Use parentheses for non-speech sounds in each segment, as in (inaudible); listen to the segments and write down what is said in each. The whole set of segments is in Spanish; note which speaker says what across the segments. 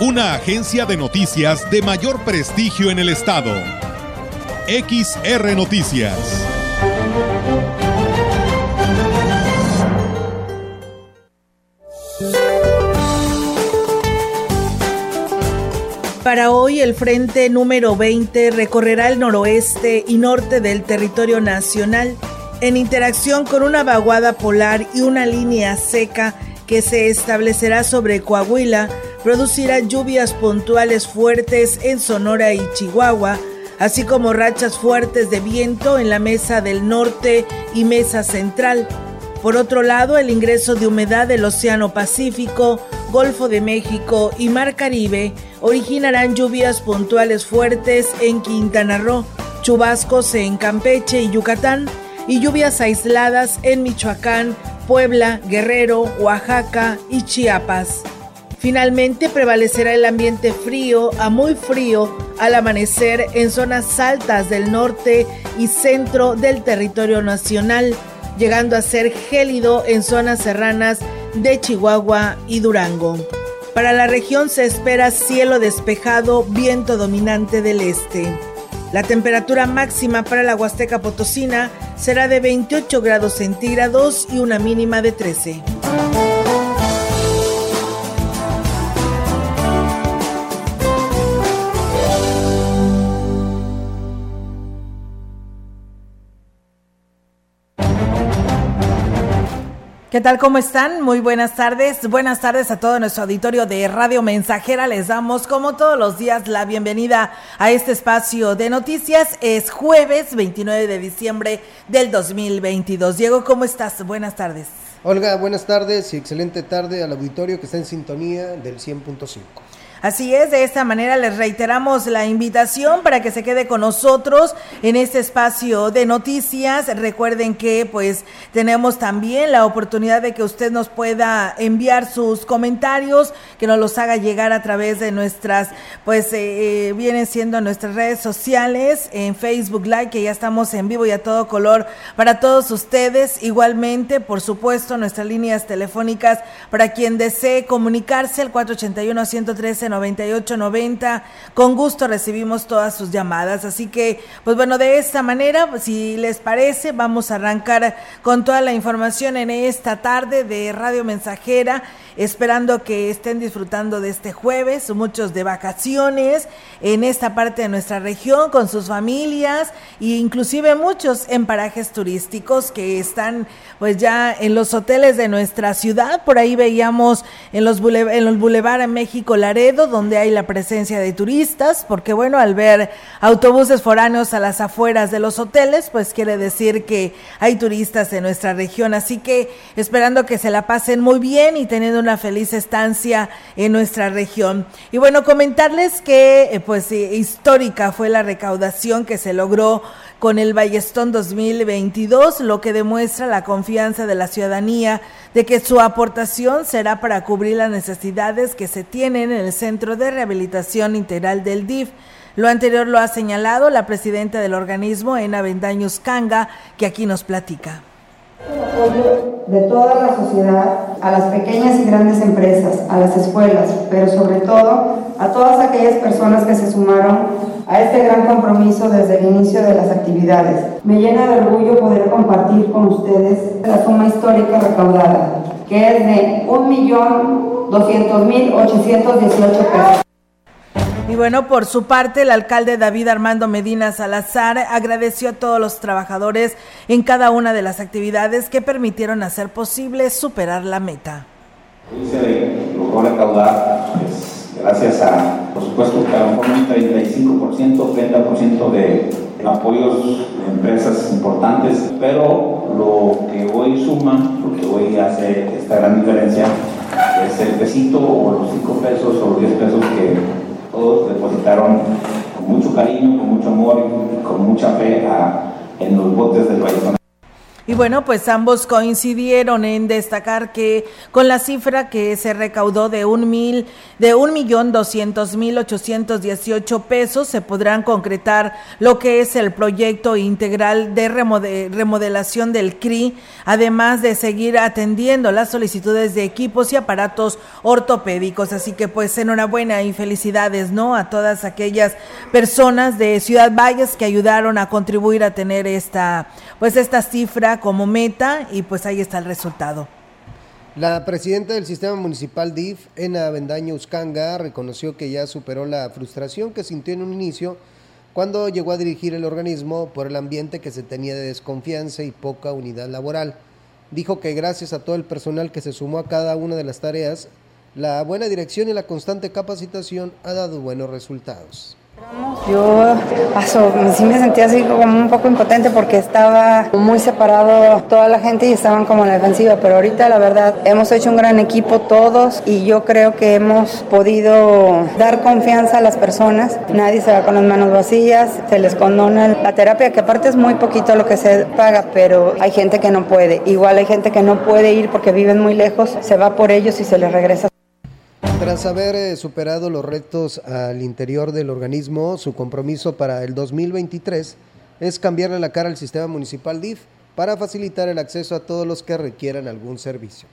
Speaker 1: Una agencia de noticias de mayor prestigio en el estado. XR Noticias.
Speaker 2: Para hoy el frente número 20 recorrerá el noroeste y norte del territorio nacional en interacción con una vaguada polar y una línea seca que se establecerá sobre Coahuila, producirá lluvias puntuales fuertes en Sonora y Chihuahua, así como rachas fuertes de viento en la mesa del norte y mesa central. Por otro lado, el ingreso de humedad del Océano Pacífico, Golfo de México y Mar Caribe originarán lluvias puntuales fuertes en Quintana Roo, chubascos en Campeche y Yucatán, y lluvias aisladas en Michoacán, Puebla, Guerrero, Oaxaca y Chiapas. Finalmente prevalecerá el ambiente frío a muy frío al amanecer en zonas altas del norte y centro del territorio nacional, llegando a ser gélido en zonas serranas de Chihuahua y Durango. Para la región se espera cielo despejado, viento dominante del este. La temperatura máxima para la Huasteca Potosina será de 28 grados centígrados y una mínima de 13. ¿Qué tal? ¿Cómo están? Muy buenas tardes. Buenas tardes a todo nuestro auditorio de Radio Mensajera. Les damos, como todos los días, la bienvenida a este espacio de noticias. Es jueves 29 de diciembre del 2022. Diego, ¿cómo estás? Buenas tardes.
Speaker 3: Olga, buenas tardes y excelente tarde al auditorio que está en sintonía del 100.5.
Speaker 2: Así es, de esta manera les reiteramos la invitación para que se quede con nosotros en este espacio de noticias. Recuerden que pues tenemos también la oportunidad de que usted nos pueda enviar sus comentarios, que nos los haga llegar a través de nuestras, pues eh, eh, vienen siendo nuestras redes sociales, en Facebook Live, que ya estamos en vivo y a todo color para todos ustedes. Igualmente, por supuesto, nuestras líneas telefónicas para quien desee comunicarse, el 481 113 9890. Con gusto recibimos todas sus llamadas. Así que, pues bueno, de esta manera, si les parece, vamos a arrancar con toda la información en esta tarde de Radio Mensajera esperando que estén disfrutando de este jueves, muchos de vacaciones en esta parte de nuestra región con sus familias e inclusive muchos en parajes turísticos que están pues ya en los hoteles de nuestra ciudad. Por ahí veíamos en los en los Boulevard en México Laredo donde hay la presencia de turistas, porque bueno, al ver autobuses foráneos a las afueras de los hoteles, pues quiere decir que hay turistas en nuestra región, así que esperando que se la pasen muy bien y teniendo una feliz estancia en nuestra región. Y bueno, comentarles que eh, pues histórica fue la recaudación que se logró con el Ballestón 2022, lo que demuestra la confianza de la ciudadanía de que su aportación será para cubrir las necesidades que se tienen en el Centro de Rehabilitación Integral del DIF. Lo anterior lo ha señalado la presidenta del organismo, Ena Bendaños Canga, que aquí nos platica
Speaker 4: de toda la sociedad, a las pequeñas y grandes empresas, a las escuelas, pero sobre todo a todas aquellas personas que se sumaron a este gran compromiso desde el inicio de las actividades. Me llena de orgullo poder compartir con ustedes la suma histórica recaudada, que es de 1.200.818 pesos.
Speaker 2: Y bueno, por su parte, el alcalde David Armando Medina Salazar agradeció a todos los trabajadores en cada una de las actividades que permitieron hacer posible superar la meta.
Speaker 5: Se logró recaudar, gracias a, por supuesto, que a lo mejor un 35%, 30% de apoyos de empresas importantes, pero lo que hoy suma, lo que hoy hace esta gran diferencia, es el pesito o los 5 pesos o los 10 pesos que Todos depositaron con mucho cariño, con mucho amor y con mucha fe en los botes del Valle
Speaker 2: y bueno, pues ambos coincidieron en destacar que con la cifra que se recaudó de un mil, de un millón doscientos mil ochocientos dieciocho pesos, se podrán concretar lo que es el proyecto integral de remodelación del CRI, además de seguir atendiendo las solicitudes de equipos y aparatos ortopédicos. Así que pues enhorabuena y felicidades, ¿no? A todas aquellas personas de Ciudad Valles que ayudaron a contribuir a tener esta, pues esta cifra como meta y pues ahí está el resultado.
Speaker 3: La presidenta del sistema municipal DIF, Ena Bendaño Uscanga, reconoció que ya superó la frustración que sintió en un inicio cuando llegó a dirigir el organismo por el ambiente que se tenía de desconfianza y poca unidad laboral. Dijo que gracias a todo el personal que se sumó a cada una de las tareas, la buena dirección y la constante capacitación ha dado buenos resultados.
Speaker 4: Yo paso, sí me sentía así como un poco impotente porque estaba muy separado toda la gente y estaban como en la defensiva, pero ahorita la verdad hemos hecho un gran equipo todos y yo creo que hemos podido dar confianza a las personas. Nadie se va con las manos vacías, se les condona la terapia, que aparte es muy poquito lo que se paga, pero hay gente que no puede. Igual hay gente que no puede ir porque viven muy lejos, se va por ellos y se les regresa
Speaker 3: tras haber eh, superado los retos al interior del organismo, su compromiso para el 2023 es cambiarle la cara al sistema municipal DIF para facilitar el acceso a todos los que requieran algún servicio.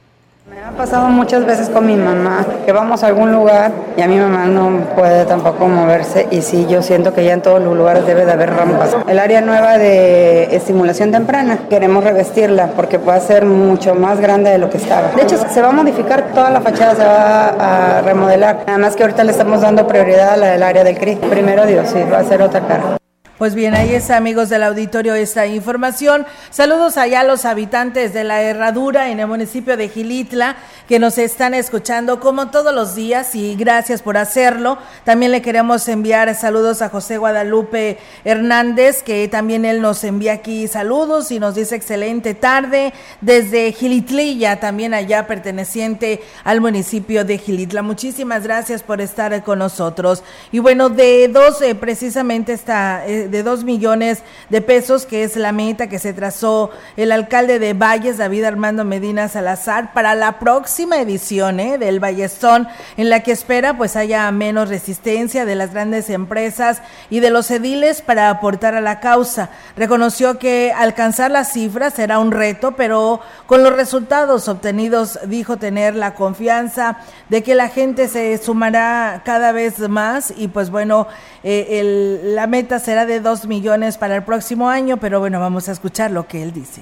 Speaker 4: Me ha pasado muchas veces con mi mamá que vamos a algún lugar y a mi mamá no puede tampoco moverse y sí, yo siento que ya en todos los lugares debe de haber rampas. El área nueva de estimulación temprana queremos revestirla porque puede ser mucho más grande de lo que estaba. De hecho, se va a modificar toda la fachada, se va a remodelar. Nada más que ahorita le estamos dando prioridad a la del área del CRI. Primero Dios, sí, va a ser otra cara.
Speaker 2: Pues bien, ahí está, amigos del auditorio, esta información. Saludos allá a los habitantes de la Herradura en el municipio de Gilitla que nos están escuchando como todos los días y gracias por hacerlo. También le queremos enviar saludos a José Guadalupe Hernández, que también él nos envía aquí saludos y nos dice excelente tarde desde Gilitlilla, también allá perteneciente al municipio de Gilitla. Muchísimas gracias por estar con nosotros. Y bueno, de dos, eh, precisamente esta... Eh, de dos millones de pesos, que es la meta que se trazó el alcalde de Valles, David Armando Medina Salazar, para la próxima edición ¿eh? del Vallestón, en la que espera pues haya menos resistencia de las grandes empresas y de los ediles para aportar a la causa. Reconoció que alcanzar las cifras será un reto, pero con los resultados obtenidos dijo tener la confianza de que la gente se sumará cada vez más y pues bueno, eh, el, la meta será de dos millones para el próximo año, pero bueno, vamos a escuchar lo que él dice.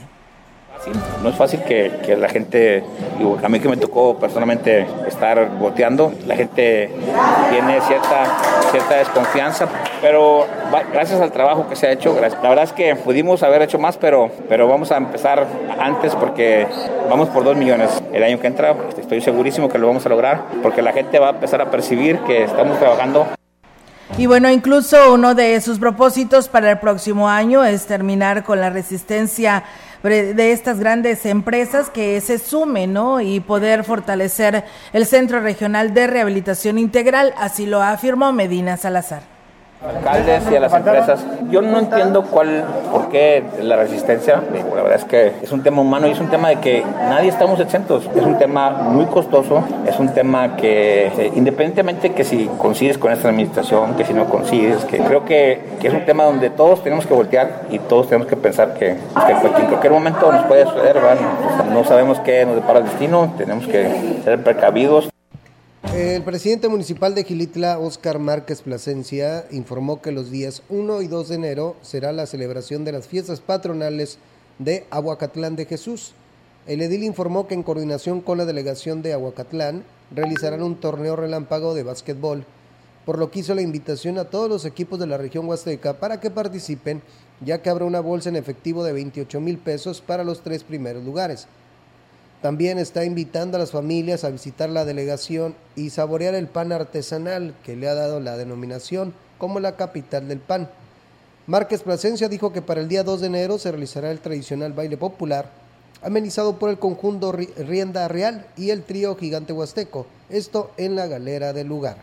Speaker 6: No es fácil que, la gente, a mí que me tocó personalmente estar boteando, la gente tiene cierta, cierta desconfianza, pero gracias al trabajo que se ha hecho, la verdad es que pudimos haber hecho más, pero, pero vamos a empezar antes porque vamos por dos millones el año que entra, estoy segurísimo que lo vamos a lograr, porque la gente va a empezar a percibir que estamos trabajando
Speaker 2: y bueno, incluso uno de sus propósitos para el próximo año es terminar con la resistencia de estas grandes empresas que se sumen, ¿no? Y poder fortalecer el Centro Regional de Rehabilitación Integral, así lo afirmó Medina Salazar
Speaker 6: alcaldes y a las empresas. Yo no entiendo cuál, por qué la resistencia. La verdad es que es un tema humano y es un tema de que nadie estamos exentos. Es un tema muy costoso, es un tema que eh, independientemente que si consigues con esta administración, que si no consigues, que creo que, que es un tema donde todos tenemos que voltear y todos tenemos que pensar que, que en cualquier momento nos puede suceder, no sabemos qué nos depara el destino, tenemos que ser precavidos.
Speaker 3: El presidente municipal de Gilitla, Óscar Márquez Plasencia, informó que los días 1 y 2 de enero será la celebración de las fiestas patronales de Aguacatlán de Jesús. El edil informó que en coordinación con la delegación de Aguacatlán realizarán un torneo relámpago de básquetbol, por lo que hizo la invitación a todos los equipos de la región huasteca para que participen, ya que habrá una bolsa en efectivo de 28 mil pesos para los tres primeros lugares. También está invitando a las familias a visitar la delegación y saborear el pan artesanal que le ha dado la denominación como la capital del pan. Márquez Plasencia dijo que para el día 2 de enero se realizará el tradicional baile popular, amenizado por el conjunto Rienda Real y el trío Gigante Huasteco, esto en la galera del lugar.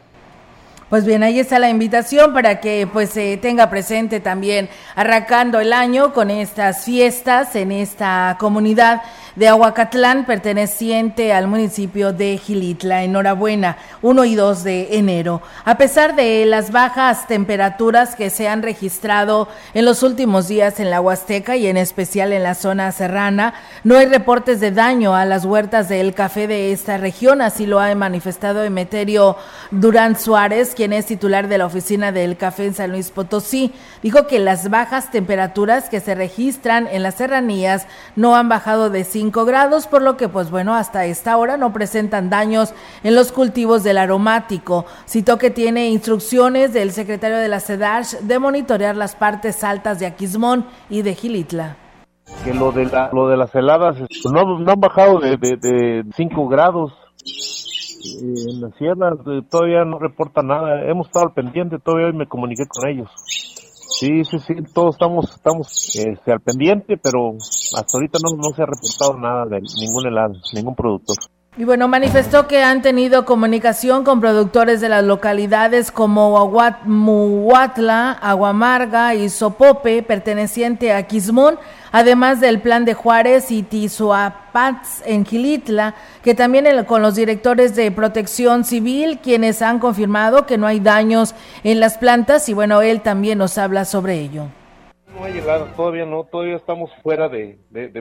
Speaker 2: Pues bien, ahí está la invitación para que pues se tenga presente también arrancando el año con estas fiestas en esta comunidad de Aguacatlán perteneciente al municipio de Gilitla. Enhorabuena, 1 y 2 de enero. A pesar de las bajas temperaturas que se han registrado en los últimos días en la Huasteca y en especial en la zona serrana, no hay reportes de daño a las huertas del café de esta región, así lo ha manifestado Emeterio Durán Suárez, quien es titular de la oficina del café en San Luis Potosí, dijo que las bajas temperaturas que se registran en las serranías no han bajado de 5 grados, por lo que pues bueno, hasta esta hora no presentan daños en los cultivos del aromático. Citó que tiene instrucciones del secretario de la CEDASH de monitorear las partes altas de Aquismón y de Gilitla
Speaker 7: que lo de lo de las heladas pues, no, no han bajado de 5 de, de grados en la sierra todavía no reporta nada. Hemos estado al pendiente, todavía hoy me comuniqué con ellos. Sí, sí, sí, todos estamos, estamos este, al pendiente, pero hasta ahorita no, no se ha reportado nada de ningún helado, ningún productor.
Speaker 2: Y bueno, manifestó que han tenido comunicación con productores de las localidades como Muhuatla, Aguamarga y Sopope, perteneciente a Quismón, además del plan de Juárez y Tizuapats en Gilitla, que también con los directores de protección civil, quienes han confirmado que no hay daños en las plantas y bueno, él también nos habla sobre ello.
Speaker 7: No ha llegado, todavía no, todavía estamos fuera de,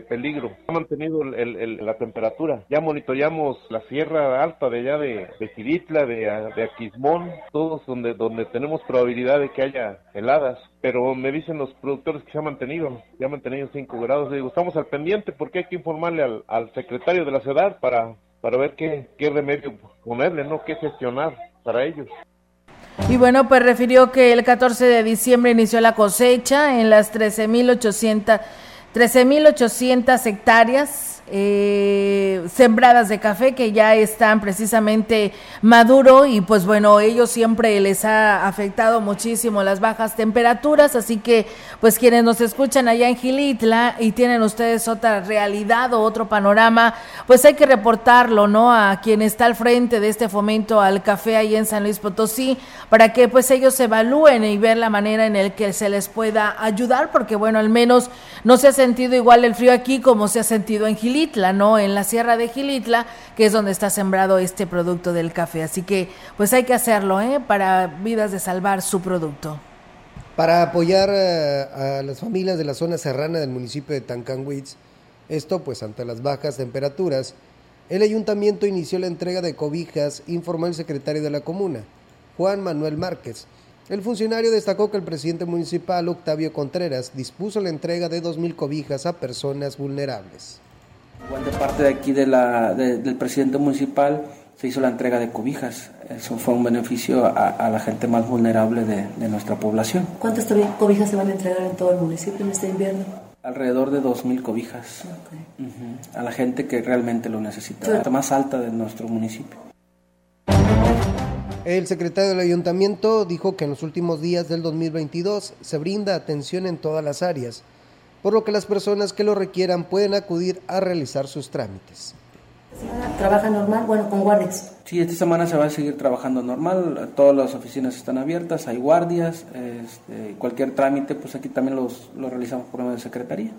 Speaker 7: peligro. Ha mantenido la temperatura. Ya monitoreamos la sierra alta de allá de, de Giritla, de, Aquismón, todos donde, donde tenemos probabilidad de que haya heladas. Pero me dicen los productores que se ha mantenido, ya ha mantenido 5 grados. digo, estamos al pendiente porque hay que informarle al, secretario de la ciudad para, para ver qué, qué remedio ponerle, ¿no? Qué gestionar para ellos.
Speaker 2: Y bueno, pues refirió que el 14 de diciembre inició la cosecha en las 13.800 13.800 hectáreas eh, sembradas de café que ya están precisamente maduro y pues bueno, ellos siempre les ha afectado muchísimo las bajas temperaturas, así que pues quienes nos escuchan allá en Gilitla y tienen ustedes otra realidad o otro panorama, pues hay que reportarlo, ¿no? A quien está al frente de este fomento al café ahí en San Luis Potosí, para que pues ellos evalúen y ver la manera en el que se les pueda ayudar, porque bueno, al menos no se ha sentido igual el frío aquí como se ha sentido en Gilitla ¿no? En la sierra de Gilitla, que es donde está sembrado este producto del café. Así que, pues hay que hacerlo, ¿eh? Para vidas de salvar su producto.
Speaker 3: Para apoyar eh, a, las familias de la zona serrana del municipio de Tancanwitz, esto pues ante las bajas temperaturas, el ayuntamiento inició la entrega de cobijas, informó el secretario de la comuna, Juan Manuel Márquez. El funcionario destacó que el presidente municipal, Octavio Contreras, dispuso la entrega de 2.000 cobijas a personas vulnerables.
Speaker 8: Igual de parte de aquí de la, del presidente municipal se hizo la entrega de cobijas. Eso fue un beneficio a, la gente más vulnerable de, nuestra población.
Speaker 9: ¿Cuántas cobijas se van a entregar en todo el municipio en este invierno?
Speaker 8: Alrededor de 2.000 cobijas a la gente que realmente lo necesita, la más alta de nuestro municipio.
Speaker 3: El secretario del ayuntamiento dijo que en los últimos días del 2022 se brinda atención en todas las áreas por lo que las personas que lo requieran pueden acudir a realizar sus trámites.
Speaker 9: ¿Trabaja normal? Bueno, con guardias.
Speaker 8: Sí, esta semana se va a seguir trabajando normal, todas las oficinas están abiertas, hay guardias, este, cualquier trámite, pues aquí también los, lo realizamos por medio de secretaría.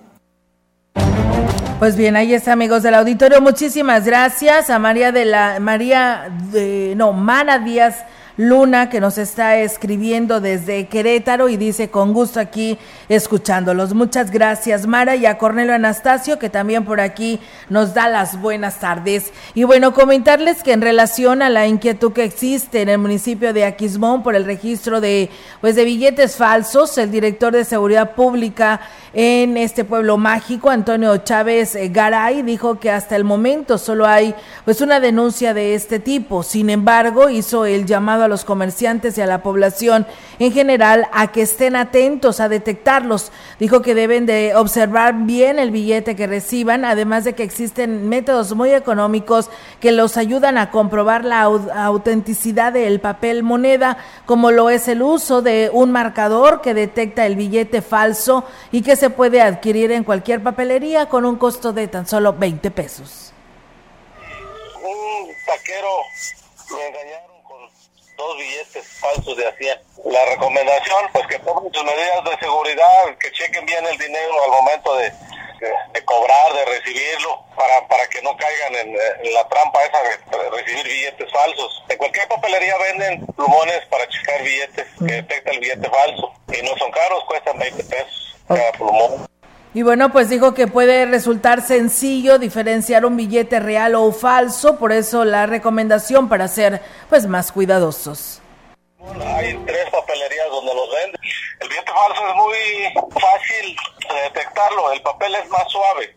Speaker 2: Pues bien, ahí está, amigos del auditorio. Muchísimas gracias a María de la María de no, Mana Díaz Luna, que nos está escribiendo desde Querétaro y dice con gusto aquí escuchándolos. Muchas gracias, Mara, y a Cornelio Anastasio, que también por aquí nos da las buenas tardes. Y bueno, comentarles que en relación a la inquietud que existe en el municipio de Aquismón por el registro de, pues, de billetes falsos, el director de Seguridad Pública en este pueblo mágico, Antonio Chávez Garay, dijo que hasta el momento solo hay pues una denuncia de este tipo. Sin embargo, hizo el llamado a los comerciantes y a la población en general a que estén atentos a detectarlos. Dijo que deben de observar bien el billete que reciban, además de que existen métodos muy económicos que los ayudan a comprobar la autenticidad del papel moneda, como lo es el uso de un marcador que detecta el billete falso y que se puede adquirir en cualquier papelería con un costo de tan solo 20 pesos.
Speaker 10: Un taquero me engañaron dos billetes falsos de hacía. La recomendación, pues que tomen sus medidas de seguridad, que chequen bien el dinero al momento de, de, cobrar, de recibirlo, para, para que no caigan en, la trampa esa de recibir billetes falsos. En cualquier papelería venden plumones para checar billetes, que detecta el billete falso. Y no son caros, cuestan 20 pesos
Speaker 2: Y bueno, pues dijo que puede resultar sencillo diferenciar un billete real o falso, por eso la recomendación para ser pues más cuidadosos.
Speaker 10: Hay tres papelerías donde los venden. El billete falso es muy fácil de detectarlo, el papel es más suave.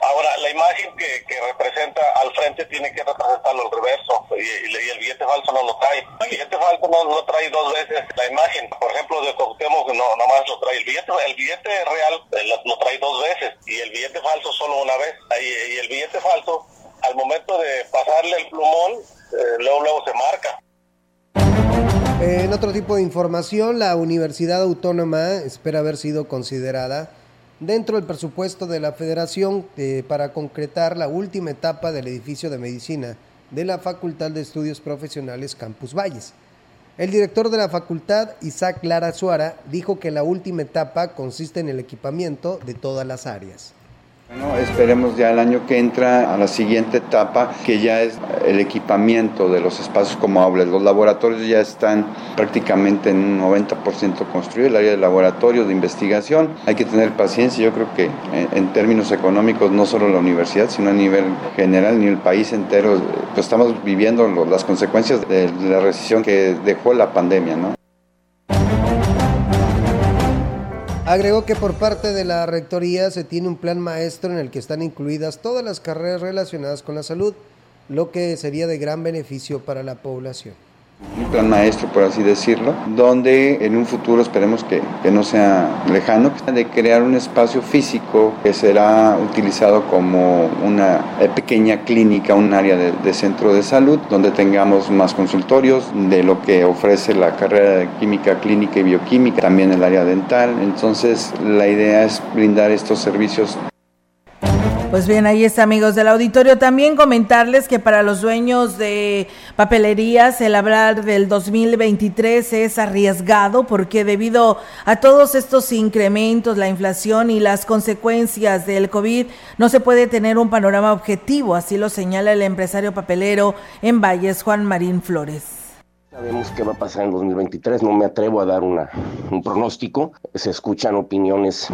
Speaker 10: Ahora, la imagen que, que representa al frente tiene que representarlo al reverso y, el billete falso no lo trae. El billete falso no trae dos veces la imagen. Por ejemplo, de Cuauhtémoc no, nomás lo trae. El billete, el billete real eh, lo, trae dos veces y el billete falso solo una vez. Y, el billete falso, al momento de pasarle el plumón, eh, luego, luego se marca.
Speaker 3: En otro tipo de información, la Universidad Autónoma espera haber sido considerada dentro del presupuesto de la Federación eh, para concretar la última etapa del edificio de medicina de la Facultad de Estudios Profesionales Campus Valles. El director de la facultad, Isaac Lara Suara, dijo que la última etapa consiste en el equipamiento de todas las áreas.
Speaker 11: Bueno, esperemos ya el año que entra a la siguiente etapa, que ya es el equipamiento de los espacios como aulas. Los laboratorios ya están prácticamente en un 90% construidos, el área de laboratorio, de investigación. Hay que tener paciencia, yo creo que eh, en términos económicos, no solo la universidad, sino a nivel general, ni el país entero, pues estamos viviendo las consecuencias de la recesión que dejó la pandemia, ¿no?
Speaker 3: Agregó que por parte de la Rectoría se tiene un plan maestro en el que están incluidas todas las carreras relacionadas con la salud, lo que sería de gran beneficio para la población
Speaker 11: un plan maestro, por así decirlo, donde en un futuro esperemos que, que, no sea lejano, de crear un espacio físico que será utilizado como una pequeña clínica, un área de, de, centro de salud, donde tengamos más consultorios de lo que ofrece la carrera de química clínica y bioquímica, también el área dental. Entonces, la idea es brindar estos servicios
Speaker 2: pues bien, ahí está, amigos del auditorio. También comentarles que para los dueños de papelerías el hablar del 2023 es arriesgado porque debido a todos estos incrementos, la inflación y las consecuencias del COVID, no se puede tener un panorama objetivo, así lo señala el empresario papelero en Valles, Juan Marín Flores.
Speaker 12: Sabemos qué va a pasar en 2023, no me atrevo a dar un pronóstico, se escuchan opiniones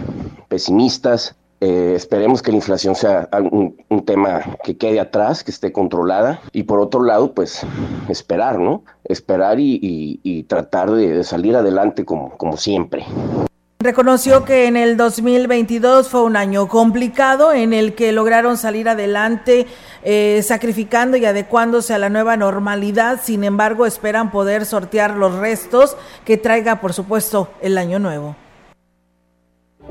Speaker 12: pesimistas, eh, esperemos que la inflación sea un, tema que quede atrás, que esté controlada. Y por otro lado, pues esperar, ¿no? Esperar y, tratar de, salir adelante como, como siempre.
Speaker 2: Reconoció que en el 2022 fue un año complicado en el que lograron salir adelante eh, sacrificando y adecuándose a la nueva normalidad. Sin embargo, esperan poder sortear los restos que traiga, por supuesto, el año nuevo.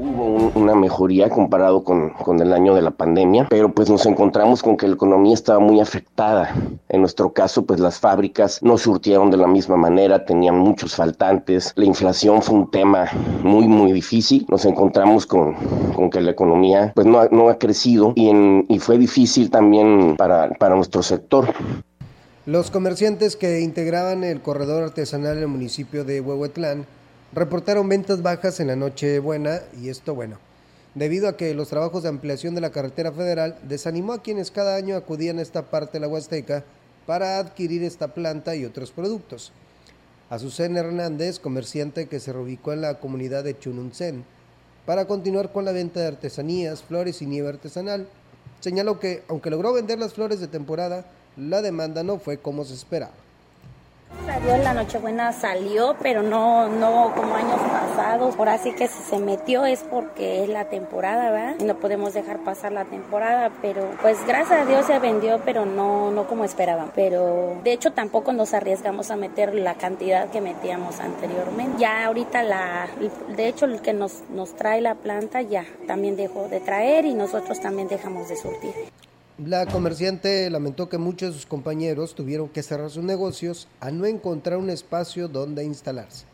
Speaker 12: Hubo una mejoría comparado con, con, el año de la pandemia, pero pues nos encontramos con que la economía estaba muy afectada. En nuestro caso, pues las fábricas no surtieron de la misma manera, tenían muchos faltantes, la inflación fue un tema muy, muy difícil. Nos encontramos con, con que la economía pues no, no ha crecido y, en, y fue difícil también para, para nuestro sector.
Speaker 3: Los comerciantes que integraban el corredor artesanal en el municipio de Huehuetlán reportaron ventas bajas en la noche buena y esto bueno, debido a que los trabajos de ampliación de la carretera federal desanimó a quienes cada año acudían a esta parte de la Huasteca para adquirir esta planta y otros productos. Azucena Hernández, comerciante que se reubicó en la comunidad de Chununcén, para continuar con la venta de artesanías, flores y nieve artesanal, señaló que, aunque logró vender las flores de temporada, la demanda no fue como se esperaba.
Speaker 13: Salió la Nochebuena salió, pero no, no como años pasados. Por así que se metió es porque es la temporada, ¿verdad? Y no podemos dejar pasar la temporada, pero pues gracias a Dios se vendió, pero no, no como esperaban. Pero de hecho tampoco nos arriesgamos a meter la cantidad que metíamos anteriormente. Ya ahorita la, de hecho el que nos, nos trae la planta ya también dejó de traer y nosotros también dejamos de surtir.
Speaker 3: La comerciante lamentó que muchos de sus compañeros tuvieron que cerrar sus negocios al no encontrar un espacio donde instalarse.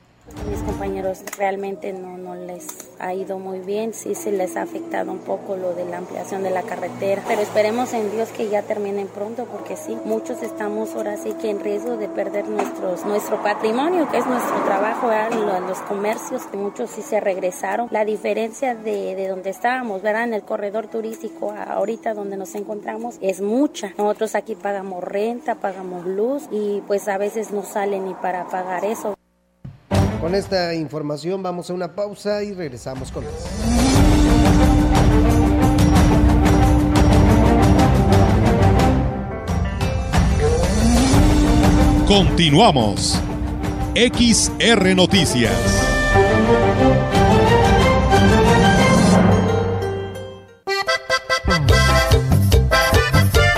Speaker 13: Mis compañeros realmente no, no les ha ido muy bien, sí se les ha afectado un poco lo de la ampliación de la carretera, pero esperemos en Dios que ya terminen pronto porque sí, muchos estamos ahora sí que en riesgo de perder nuestros, nuestro patrimonio, que es nuestro trabajo, los, comercios, muchos sí se regresaron. La diferencia de, de donde estábamos, ¿verdad? En el corredor turístico, ahorita donde nos encontramos, es mucha. Nosotros aquí pagamos renta, pagamos luz y pues a veces no sale ni para pagar eso.
Speaker 3: Con esta información vamos a una pausa y regresamos con más.
Speaker 1: Continuamos. XR Noticias.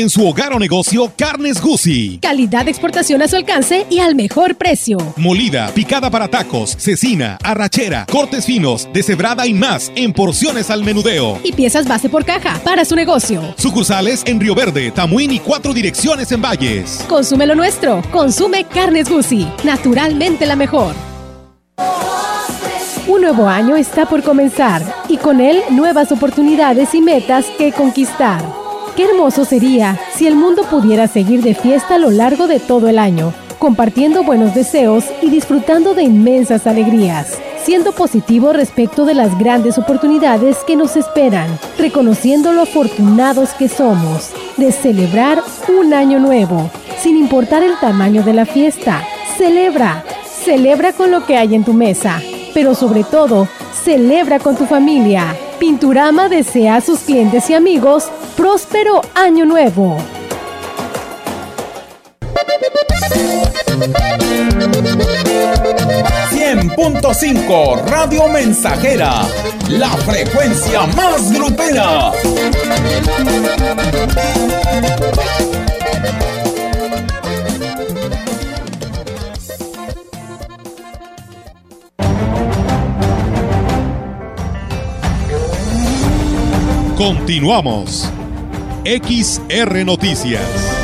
Speaker 1: En su hogar o negocio Carnes Gusi.
Speaker 14: Calidad de exportación a su alcance y al mejor precio.
Speaker 1: Molida, picada para tacos, cecina, arrachera, cortes finos, deshebrada y más en porciones al menudeo.
Speaker 14: Y piezas base por caja para su negocio.
Speaker 1: Sucursales en Río Verde, Tamuín y cuatro direcciones en Valles.
Speaker 14: Consume lo nuestro. Consume Carnes Gusi. Naturalmente la mejor. Un nuevo año está por comenzar y con él nuevas oportunidades y metas que conquistar. Qué hermoso sería si el mundo pudiera seguir de fiesta a lo largo de todo el año, compartiendo buenos deseos y disfrutando de inmensas alegrías, siendo positivo respecto de las grandes oportunidades que nos esperan, reconociendo lo afortunados que somos, de celebrar un año nuevo, sin importar el tamaño de la fiesta. Celebra, celebra con lo que hay en tu mesa, pero sobre todo, celebra con tu familia. Pinturama desea a sus clientes y amigos próspero año nuevo.
Speaker 15: ...100.5 Radio Mensajera... ...la frecuencia más grupera...
Speaker 1: Continuamos. XR Noticias.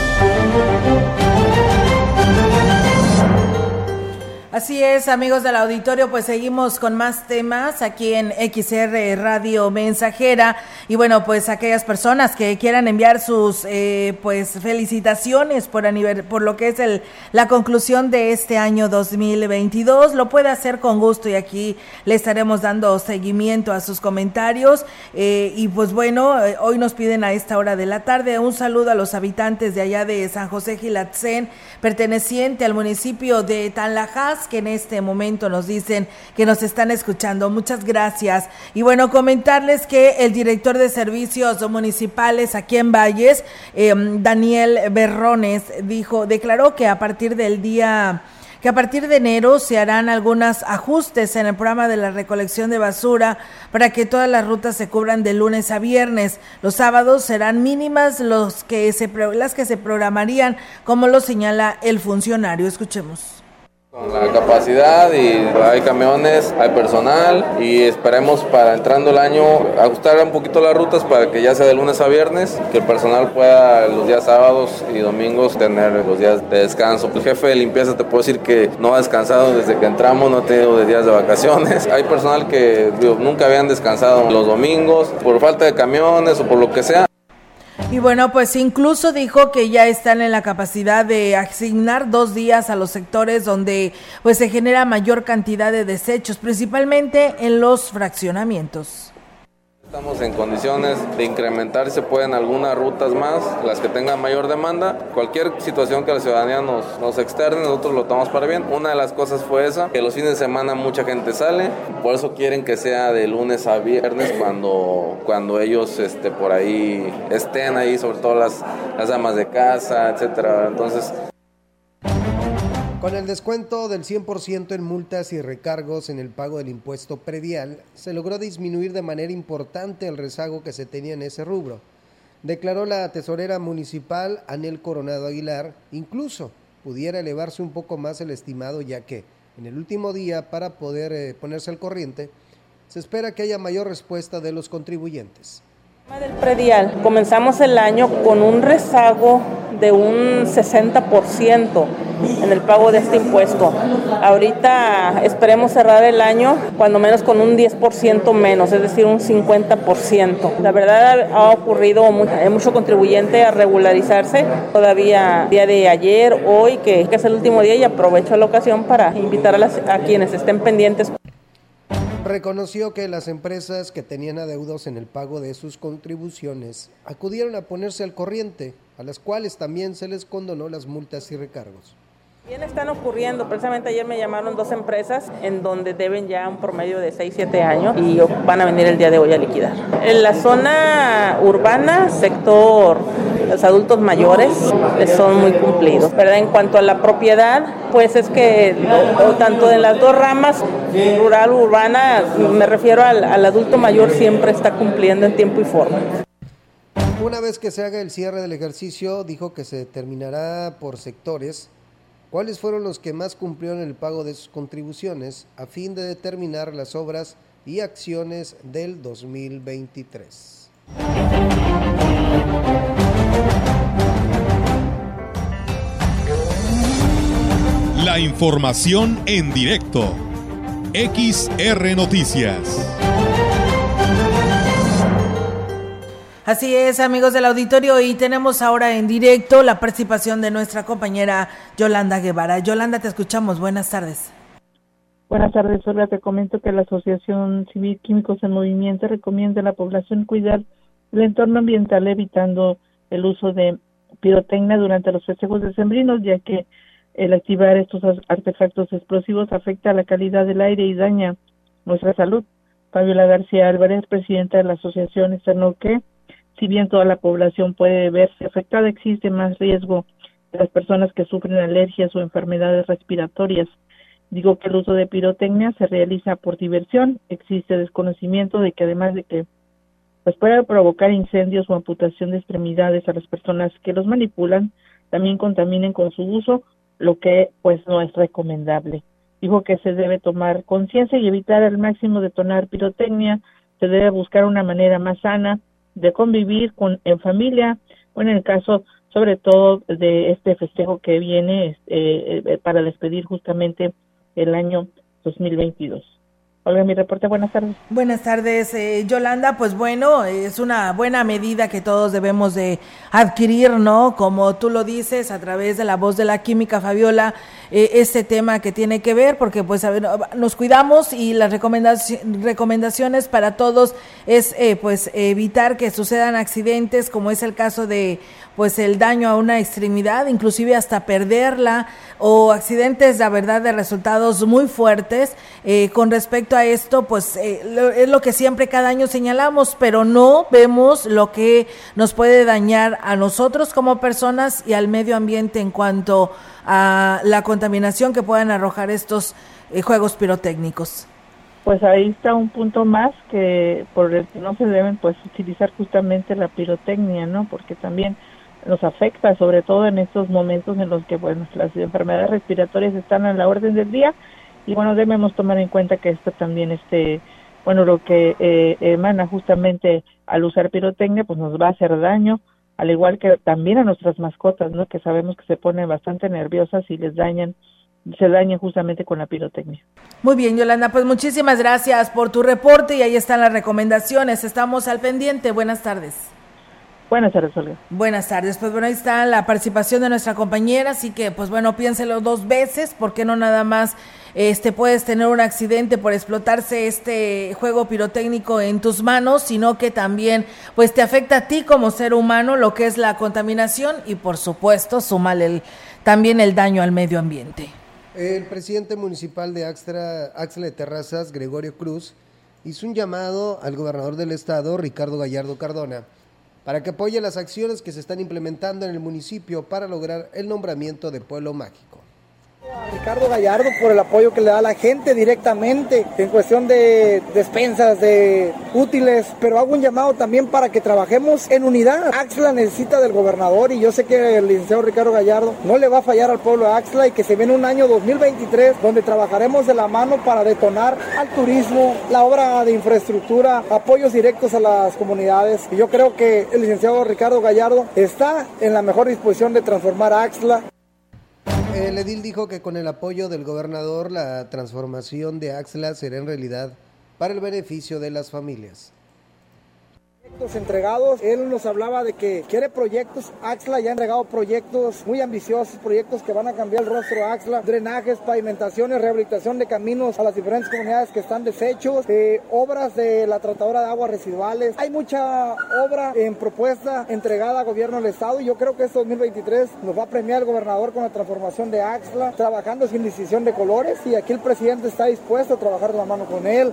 Speaker 2: Así es, amigos del auditorio, pues seguimos con más temas aquí en XR Radio Mensajera. Y bueno, pues aquellas personas que quieran enviar sus eh, pues felicitaciones por, por lo que es el, la conclusión de este año 2022, lo puede hacer con gusto y aquí le estaremos dando seguimiento a sus comentarios. Eh, y pues bueno, eh, hoy nos piden a esta hora de la tarde un saludo a los habitantes de allá de San José Gilatzen, perteneciente al municipio de Tanlajas que en este momento nos dicen que nos están escuchando. Muchas gracias. Y bueno, comentarles que el director de servicios municipales aquí en Valles, em, Daniel Berrones, dijo, declaró que a partir del día que a partir de enero se harán algunos ajustes en el programa de la recolección de basura para que todas las rutas se cubran de lunes a viernes. Los sábados serán mínimas los que se, las que se programarían, como lo señala el funcionario. Escuchemos.
Speaker 16: Con la capacidad y hay camiones, hay personal y esperemos para entrando el año ajustar un poquito las rutas para que ya sea de lunes a viernes, que el personal pueda los días sábados y domingos tener los días de descanso. El jefe de limpieza te puedo decir que no ha descansado desde que entramos, no ha tenido de días de vacaciones. (laughs) Hay personal que nunca habían descansado los domingos por falta de camiones o por lo que sea.
Speaker 2: Y bueno, pues incluso dijo que ya están en la capacidad de asignar dos días a los sectores donde pues se genera mayor cantidad de desechos, principalmente en los fraccionamientos.
Speaker 16: Estamos en condiciones de incrementar, si se pueden, algunas rutas más, las que tengan mayor demanda. Cualquier situación que la ciudadanía nos, nos externe, nosotros lo tomamos para bien. Una de las cosas fue esa, que los fines de semana mucha gente sale, por eso quieren que sea de lunes a viernes cuando, cuando ellos este, por ahí estén ahí, sobre todo las, las damas de casa, etcétera. Entonces,
Speaker 3: con el descuento del 100% en multas y recargos en el pago del impuesto predial, se logró disminuir de manera importante el rezago que se tenía en ese rubro. declaró la tesorera municipal Anel Coronado Aguilar, incluso pudiera elevarse un poco más el estimado ya que en el último día para poder eh, ponerse al corriente se espera que haya mayor respuesta de los contribuyentes
Speaker 17: del predial, comenzamos el año con un rezago de un 60% en el pago de este impuesto. Ahorita esperemos cerrar el año cuando menos con un 10% menos, es decir, un 50%. La verdad ha ocurrido mucho, mucho contribuyente a regularizarse todavía día de ayer, hoy, que, es el último día y aprovecho la ocasión para invitar a, a quienes estén pendientes
Speaker 3: reconoció que las empresas que tenían adeudos en el pago de sus contribuciones acudieron a ponerse al corriente, a las cuales también se les condonó las multas y recargos.
Speaker 17: Bien están ocurriendo, precisamente ayer me llamaron dos empresas en donde deben ya un promedio de 6, 7 años y van a venir el día de hoy a liquidar. En la zona urbana, sector los adultos mayores son muy cumplidos. ¿verdad? En cuanto a la propiedad, pues es que tanto en las dos ramas, rural, urbana, me refiero al, al adulto mayor, siempre está cumpliendo en tiempo y forma.
Speaker 3: Una vez que se haga el cierre del ejercicio, dijo que se determinará por sectores cuáles fueron los que más cumplieron el pago de sus contribuciones a fin de determinar las obras y acciones del 2023.
Speaker 1: La información en directo. XR Noticias.
Speaker 2: Así es, amigos del auditorio, y tenemos ahora en directo la participación de nuestra compañera Yolanda Guevara. Yolanda, te escuchamos. Buenas tardes.
Speaker 18: Buenas tardes, Olga. Te comento que la Asociación Civil Químicos en Movimiento recomienda a la población cuidar el entorno ambiental evitando el uso de pirotecnia durante los festejos decembrinos, ya que el activar estos artefactos explosivos afecta la calidad del aire y daña nuestra salud. Fabiola García Álvarez, presidenta de la asociación, externó que si bien toda la población puede verse afectada, existe más riesgo de las personas que sufren alergias o enfermedades respiratorias. Digo que el uso de pirotecnia se realiza por diversión, existe desconocimiento de que además de que pues puede provocar incendios o amputación de extremidades a las personas que los manipulan, también contaminen con su uso, lo que pues no es recomendable. Dijo que se debe tomar conciencia y evitar al máximo detonar pirotecnia, se debe buscar una manera más sana de convivir con en familia o en el caso sobre todo de este festejo que viene eh, eh, para despedir justamente el año 2022. Olga, mi reporte, buenas tardes.
Speaker 2: Buenas tardes, eh, Yolanda. Pues bueno, es una buena medida que todos debemos de adquirir, ¿no? Como tú lo dices, a través de la voz de la química, Fabiola, eh, este tema que tiene que ver, porque pues a ver, nos cuidamos y las recomendaciones para todos es eh, pues evitar que sucedan accidentes, como es el caso de pues el daño a una extremidad, inclusive hasta perderla, o accidentes, la verdad, de resultados muy fuertes. Eh, con respecto a esto, pues eh, es lo que siempre cada año señalamos, pero no vemos lo que nos puede dañar a nosotros como personas y al medio ambiente en cuanto a la contaminación que puedan arrojar estos eh, juegos pirotécnicos.
Speaker 18: Pues ahí está un punto más que por el que no se deben pues utilizar justamente la pirotecnia, ¿no? Porque también nos afecta, sobre todo en estos momentos en los que bueno, las enfermedades respiratorias están a la orden del día y bueno, debemos tomar en cuenta que esto también este bueno, lo que eh, emana justamente al usar pirotecnia pues nos va a hacer daño, al igual que también a nuestras mascotas, ¿no? Que sabemos que se ponen bastante nerviosas y les dañan se dañan justamente con la pirotecnia.
Speaker 2: Muy bien, Yolanda, pues muchísimas gracias por tu reporte y ahí están las recomendaciones. Estamos al pendiente. Buenas tardes.
Speaker 18: Buenas tardes, Olga.
Speaker 2: Buenas tardes. Pues bueno, ahí está la participación de nuestra compañera, así que pues bueno, piénselo dos veces, porque no nada más este puedes tener un accidente por explotarse este juego pirotécnico en tus manos, sino que también pues te afecta a ti como ser humano lo que es la contaminación y por supuesto, súmale el, también el daño al medio ambiente.
Speaker 3: El presidente municipal de Axtra, Axla de Terrazas, Gregorio Cruz, hizo un llamado al gobernador del estado, Ricardo Gallardo Cardona, para que apoye las acciones que se están implementando en el municipio para lograr el nombramiento de pueblo mágico.
Speaker 19: Ricardo Gallardo por el apoyo que le da a la gente directamente en cuestión de despensas, de útiles, pero hago un llamado también para que trabajemos en unidad. Axla necesita del gobernador y yo sé que el licenciado Ricardo Gallardo no le va a fallar al pueblo de Axla y que se viene un año 2023 donde trabajaremos de la mano para detonar al turismo, la obra de infraestructura, apoyos directos a las comunidades. Y yo creo que el licenciado Ricardo Gallardo está en la mejor disposición de transformar Axla
Speaker 3: el edil dijo que con el apoyo del gobernador la transformación de Axla será en realidad para el beneficio de las familias
Speaker 19: entregados. Él nos hablaba de que quiere proyectos. Axla ya ha entregado proyectos muy ambiciosos, proyectos que van a cambiar el rostro de Axla, drenajes, pavimentaciones, rehabilitación de caminos a las diferentes comunidades que están deshechos, eh, obras de la tratadora de aguas residuales. Hay mucha obra en propuesta entregada al gobierno del estado y yo creo que este 2023 nos va a premiar el gobernador con la transformación de Axla, trabajando sin decisión de colores y aquí el presidente está dispuesto a trabajar de la mano con él.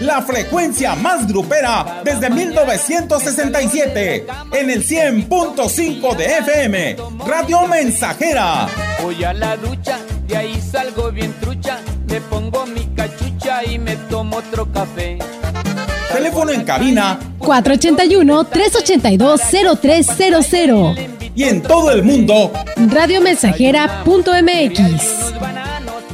Speaker 15: la frecuencia más grupera desde 1967, en el 100.5 de FM, Radio Mensajera.
Speaker 20: Voy a la ducha, de ahí salgo bien trucha, me pongo mi cachucha y me tomo otro café.
Speaker 15: Teléfono en cabina
Speaker 14: 481-382-0300.
Speaker 15: Y en todo el mundo,
Speaker 14: radiomensajera.mx.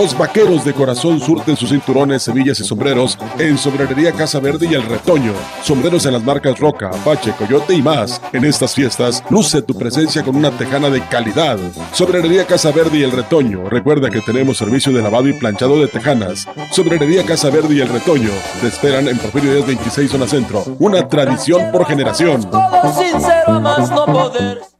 Speaker 21: Los vaqueros de corazón surten sus cinturones, semillas y sombreros en Sombrerería Casa Verde y El Retoño. Sombreros en las marcas Roca, Apache, Coyote y más. En estas fiestas, luce tu presencia con una tejana de calidad. Sombrerería Casa Verde y El Retoño. Recuerda que tenemos servicio de lavado y planchado de tejanas. Sombrerería Casa Verde y El Retoño. Te esperan en Porfirio Díaz 26 Zona Centro. Una tradición por generación.
Speaker 20: sincero más no poder.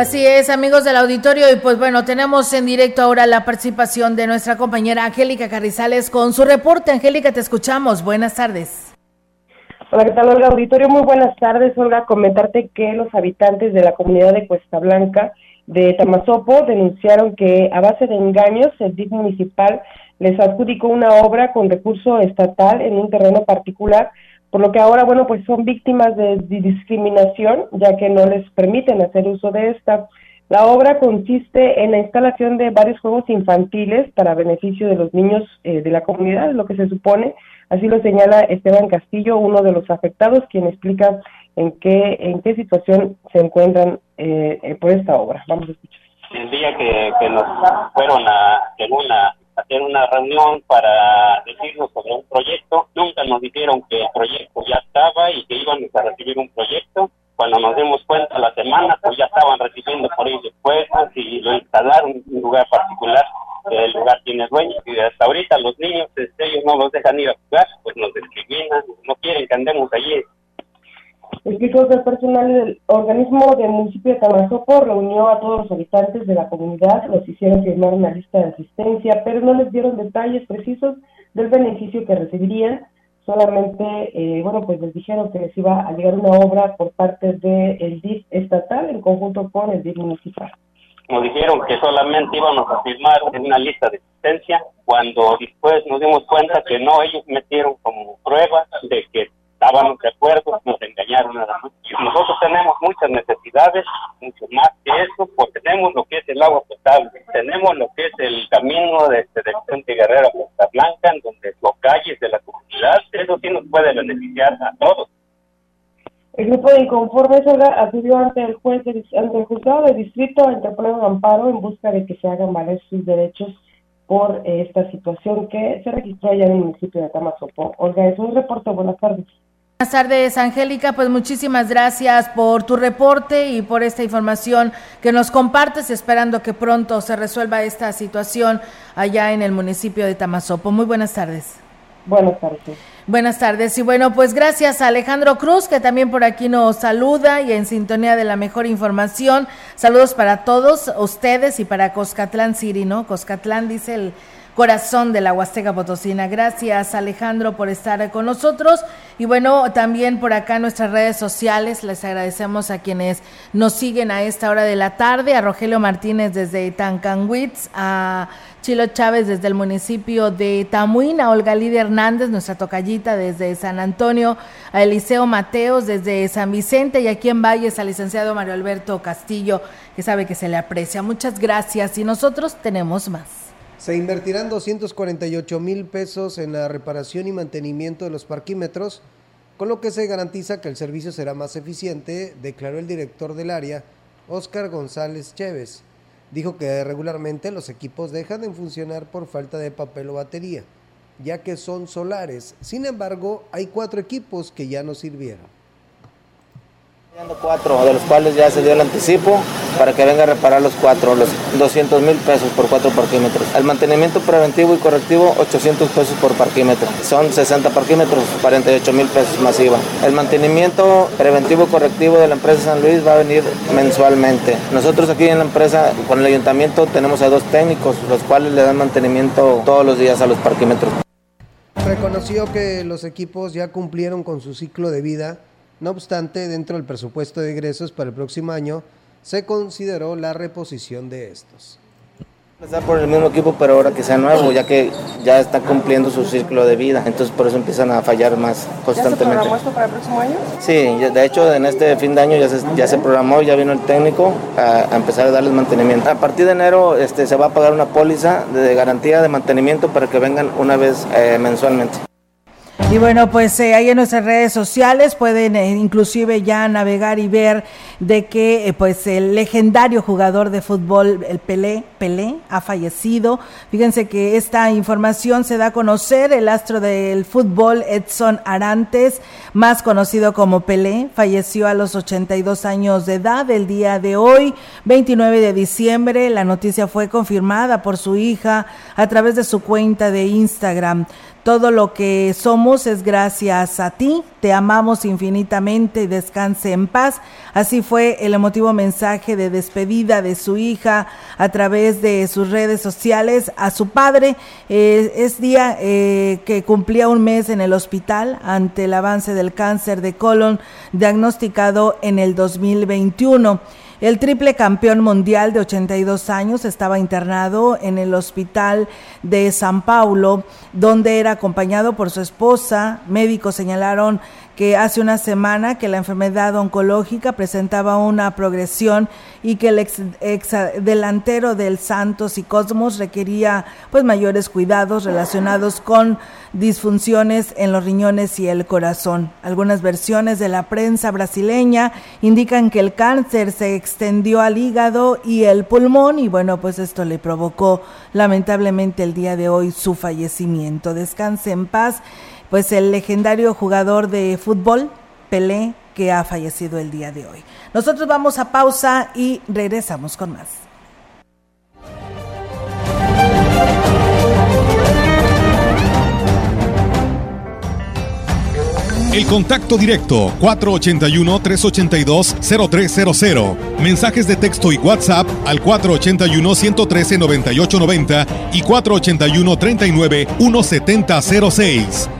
Speaker 2: Así es, amigos del auditorio, y pues bueno, tenemos en directo ahora la participación de nuestra compañera Angélica Carrizales con su reporte. Angélica, te escuchamos. Buenas tardes.
Speaker 22: Hola, ¿qué tal, Olga? Auditorio, muy buenas tardes. Olga, comentarte que los habitantes de la comunidad de Cuesta Blanca de Tamazopo denunciaron que a base de engaños el DIF municipal les adjudicó una obra con recurso estatal en un terreno particular por lo que ahora, bueno, pues son víctimas de, discriminación, ya que no les permiten hacer uso de esta. La obra consiste en la instalación de varios juegos infantiles para beneficio de los niños eh, de la comunidad, lo que se supone, así lo señala Esteban Castillo, uno de los afectados, quien explica en qué, en qué situación se encuentran eh, eh por esta obra. Vamos a escuchar.
Speaker 23: El día que, nos fueron a, una hacer una reunión para decirnos sobre un proyecto. Nunca nos dijeron que el proyecto ya estaba y que íbamos a recibir un proyecto. Cuando nos dimos cuenta la semana, pues ya estaban recibiendo por ahí puestos y lo instalaron en un lugar particular. El lugar tiene dueño y hasta ahorita los niños, este, ellos no los dejan ir a jugar, pues nos discriminan, no quieren que andemos allí
Speaker 22: Explicó que el personal del organismo del municipio de Tamazopo reunió a todos los habitantes de la comunidad, los hicieron firmar una lista de asistencia, pero no les dieron detalles precisos del beneficio que recibirían. Solamente, eh, bueno, pues les dijeron que les iba a llegar una obra por parte del DIF estatal en conjunto con el DIF municipal.
Speaker 23: Nos dijeron que solamente íbamos a firmar una lista de asistencia, cuando después nos dimos cuenta que no, ellos metieron como prueba de que estábamos de acuerdo, nos engañaron nada más. nosotros tenemos muchas necesidades, mucho más que eso, porque tenemos lo que es el agua potable, tenemos lo que es el camino de, de Puente Guerrero a Costa Blanca, en donde los calles de la comunidad, eso sí nos puede beneficiar a todos.
Speaker 22: El grupo de inconformes acudió ante el juez ante el juzgado de distrito a interponer amparo en busca de que se hagan valer sus derechos por esta situación que se registró allá en el municipio de Tamazopo. Olga, es un reporte. Buenas tardes.
Speaker 2: Buenas tardes, Angélica. Pues muchísimas gracias por tu reporte y por esta información que nos compartes, esperando que pronto se resuelva esta situación allá en el municipio de Tamazopo. Muy buenas tardes.
Speaker 22: Buenas tardes.
Speaker 2: Buenas tardes. Y bueno, pues gracias a Alejandro Cruz, que también por aquí nos saluda y en sintonía de la mejor información. Saludos para todos ustedes y para Coscatlán City, ¿no? Coscatlán dice el corazón de la Huasteca Potosina. Gracias Alejandro por estar con nosotros y bueno, también por acá en nuestras redes sociales les agradecemos a quienes nos siguen a esta hora de la tarde, a Rogelio Martínez desde Tancanwitz, a Chilo Chávez desde el municipio de Tamuín, a Olga Lidia Hernández, nuestra tocallita desde San Antonio, a Eliseo Mateos desde San Vicente y aquí en Valles al licenciado Mario Alberto Castillo, que sabe que se le aprecia. Muchas gracias y nosotros tenemos más.
Speaker 3: Se invertirán 248 mil pesos en la reparación y mantenimiento de los parquímetros, con lo que se garantiza que el servicio será más eficiente, declaró el director del área, Óscar González Chévez. Dijo que regularmente los equipos dejan de funcionar por falta de papel o batería, ya que son solares. Sin embargo, hay cuatro equipos que ya no sirvieron
Speaker 24: cuatro, de los cuales ya se dio el anticipo para que venga a reparar los cuatro, los 200 mil pesos por cuatro parquímetros. El mantenimiento preventivo y correctivo, 800 pesos por parquímetro. Son 60 parquímetros, 48 mil pesos masiva. El mantenimiento preventivo y correctivo de la empresa San Luis va a venir mensualmente. Nosotros aquí en la empresa, con el ayuntamiento, tenemos a dos técnicos, los cuales le dan mantenimiento todos los días a los parquímetros.
Speaker 3: Reconoció que los equipos ya cumplieron con su ciclo de vida no obstante, dentro del presupuesto de ingresos para el próximo año se consideró la reposición de estos.
Speaker 24: Está por el mismo equipo, pero ahora que sea nuevo, ya que ya está cumpliendo su ciclo de vida, entonces por eso empiezan a fallar más constantemente. ¿Ya se
Speaker 22: programó esto para el próximo año?
Speaker 24: Sí, de hecho en este fin de año ya se, ya se programó, ya vino el técnico a, empezar a darles mantenimiento. A partir de enero este, se va a pagar una póliza de garantía de mantenimiento para que vengan una vez eh, mensualmente.
Speaker 2: Y bueno, pues eh, ahí en nuestras redes sociales pueden eh, inclusive ya navegar y ver de que eh, pues el legendario jugador de fútbol, el Pelé, Pelé, ha fallecido. Fíjense que esta información se da a conocer, el astro del fútbol Edson Arantes, más conocido como Pelé, falleció a los 82 años de edad el día de hoy, 29 de diciembre. La noticia fue confirmada por su hija a través de su cuenta de Instagram. Todo lo que somos es gracias a ti. Te amamos infinitamente y descanse en paz. Así fue el emotivo mensaje de despedida de su hija a través de sus redes sociales a su padre. Eh, es día eh, que cumplía un mes en el hospital ante el avance del cáncer de colon diagnosticado en el 2021. El triple campeón mundial de 82 años estaba internado en el hospital de San Paulo, donde era acompañado por su esposa. Médicos señalaron que hace una semana que la enfermedad oncológica presentaba una progresión y que el ex, delantero del Santos y Cosmos requería pues mayores cuidados relacionados con disfunciones en los riñones y el corazón. Algunas versiones de la prensa brasileña indican que el cáncer se extendió al hígado y el pulmón y bueno, pues esto le provocó lamentablemente el día de hoy su fallecimiento. Descanse en paz pues el legendario jugador de fútbol, Pelé, que ha fallecido el día de hoy. Nosotros vamos a pausa y regresamos con más.
Speaker 1: El contacto directo 481-382-0300. Mensajes de texto y WhatsApp al 481-113-9890 y 481-39-1706.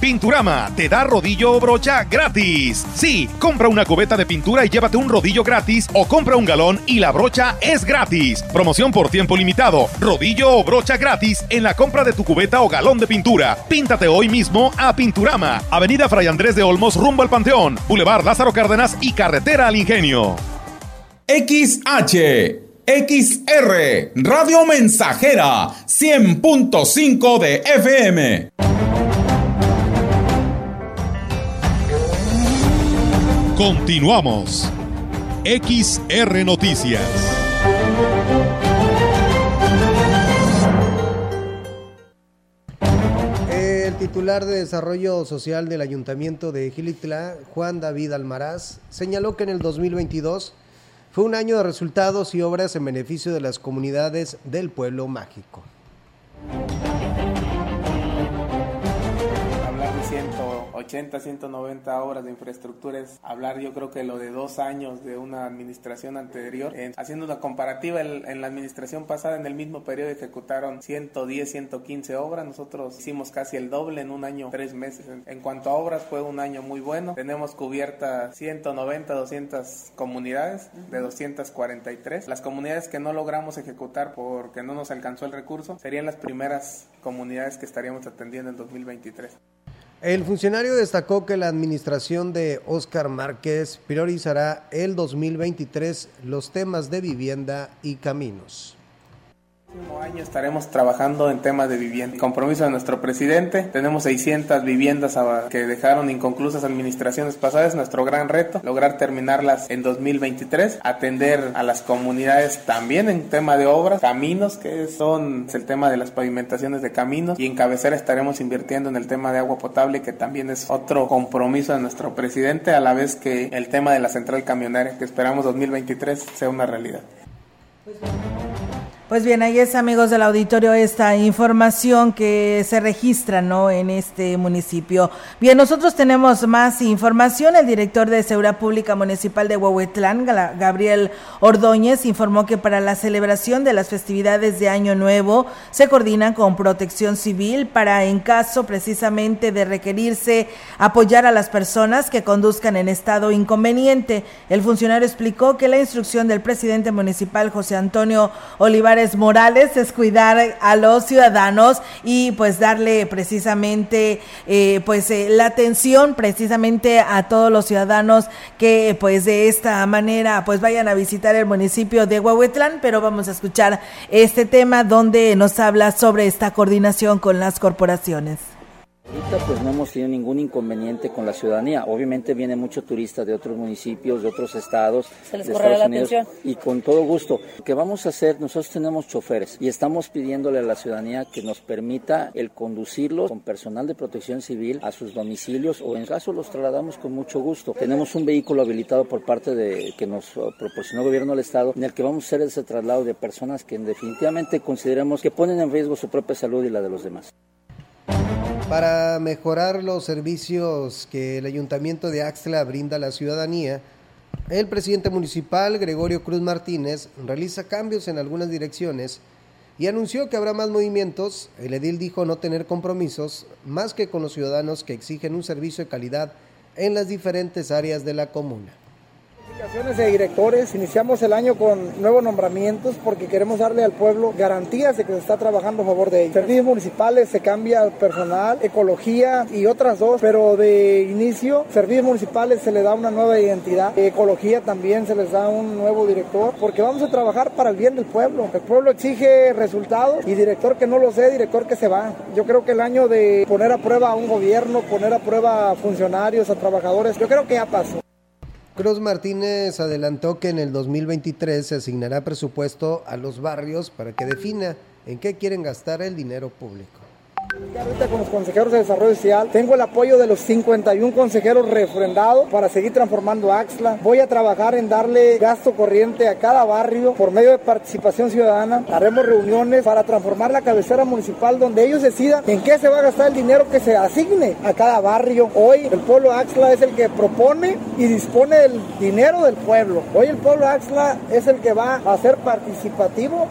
Speaker 1: Pinturama te da rodillo o brocha gratis. Sí, compra una cubeta de pintura y llévate un rodillo gratis o compra un galón y la brocha es gratis. Promoción por tiempo limitado. Rodillo o brocha gratis en la compra de tu cubeta o galón de pintura. Píntate hoy mismo a Pinturama. Avenida Fray Andrés de Olmos rumbo al Panteón. Boulevard Lázaro Cárdenas y Carretera al Ingenio.
Speaker 15: XH XR, Radio Mensajera, 100.5 de FM.
Speaker 1: Continuamos. XR Noticias.
Speaker 3: El titular de Desarrollo Social del Ayuntamiento de Gilitla, Juan David Almaraz, señaló que en el 2022 fue un año de resultados y obras en beneficio de las comunidades del pueblo mágico.
Speaker 25: 80, 190 horas de infraestructura es hablar yo creo que lo de dos años de una administración anterior. haciendo una comparativa, en, la administración pasada en el mismo periodo ejecutaron 110, 115 obras, nosotros hicimos casi el doble en un año, tres meses. En, cuanto a obras fue un año muy bueno, tenemos cubiertas 190, 200 comunidades de 243. Las comunidades que no logramos ejecutar porque no nos alcanzó el recurso serían las primeras comunidades que estaríamos atendiendo en 2023.
Speaker 3: El funcionario destacó que la administración de Óscar Márquez priorizará el 2023 los temas de vivienda y caminos
Speaker 25: próximo año estaremos trabajando en temas de vivienda. Compromiso de nuestro presidente. Tenemos 600 viviendas que dejaron inconclusas administraciones pasadas. Nuestro gran reto, lograr terminarlas en 2023. Atender a las comunidades también en tema de obras, caminos, que son el tema de las pavimentaciones de caminos. Y en estaremos invirtiendo en el tema de agua potable, que también es otro compromiso de nuestro presidente, a la vez que el tema de la central camionera, que esperamos 2023 sea una realidad.
Speaker 2: Pues bien, ahí es, amigos del auditorio, esta información que se registra ¿no? en este municipio. Bien, nosotros tenemos más información. El director de Seguridad Pública Municipal de Huehuetlán, Gabriel Ordóñez, informó que para la celebración de las festividades de Año Nuevo se coordinan con Protección Civil para, en caso precisamente de requerirse, apoyar a las personas que conduzcan en estado inconveniente. El funcionario explicó que la instrucción del presidente municipal, José Antonio Olivares, Morales es cuidar a los ciudadanos y pues darle precisamente eh, pues eh, la atención precisamente a todos los ciudadanos que pues de esta manera pues vayan a visitar el municipio de Huehuetlán, pero vamos a escuchar este tema donde nos habla sobre esta coordinación con las corporaciones.
Speaker 26: Ahorita pues no hemos tenido ningún inconveniente con la ciudadanía. Obviamente vienen muchos turistas de otros municipios, de otros estados, de Estados Unidos y con todo gusto. Lo que vamos a hacer, nosotros tenemos choferes y estamos pidiéndole a la ciudadanía que nos permita el conducirlos con personal de protección civil a sus domicilios o en caso los trasladamos con mucho gusto. Tenemos un vehículo habilitado por parte de que nos proporcionó el gobierno del estado en el que vamos a hacer ese traslado de personas que definitivamente consideramos que ponen en riesgo su propia salud y la de los demás.
Speaker 3: Para mejorar los servicios que el Ayuntamiento de Axtla brinda a la ciudadanía, el presidente municipal, Gregorio Cruz Martínez, realiza cambios en algunas direcciones y anunció que habrá más movimientos. El edil dijo no tener compromisos más que con los ciudadanos que exigen un servicio de calidad en las diferentes áreas de la comuna
Speaker 19: de directores, iniciamos el año con nuevos nombramientos porque queremos darle al pueblo garantías de que se está trabajando a favor de ellos. Servicios municipales se cambia personal, ecología y otras dos, pero de inicio, servicios municipales se le da una nueva identidad, ecología también se les da un nuevo director, porque vamos a trabajar para el bien del pueblo. El pueblo exige resultados y director que no lo sé, director que se va. Yo creo que el año de poner a prueba a un gobierno, poner a prueba a funcionarios, a trabajadores, yo creo que ya pasó.
Speaker 3: Cruz Martínez adelantó que en el 2023 se asignará presupuesto a los barrios para que defina en qué quieren gastar el dinero público.
Speaker 19: Ahorita con los consejeros de desarrollo social tengo el apoyo de los 51 consejeros refrendados para seguir transformando Axla. Voy a trabajar en darle gasto corriente a cada barrio por medio de participación ciudadana. Haremos reuniones para transformar la cabecera municipal donde ellos decidan en qué se va a gastar el dinero que se asigne a cada barrio. Hoy el pueblo Axla es el que propone y dispone del dinero del pueblo. Hoy el pueblo Axla es el que va a ser participativo.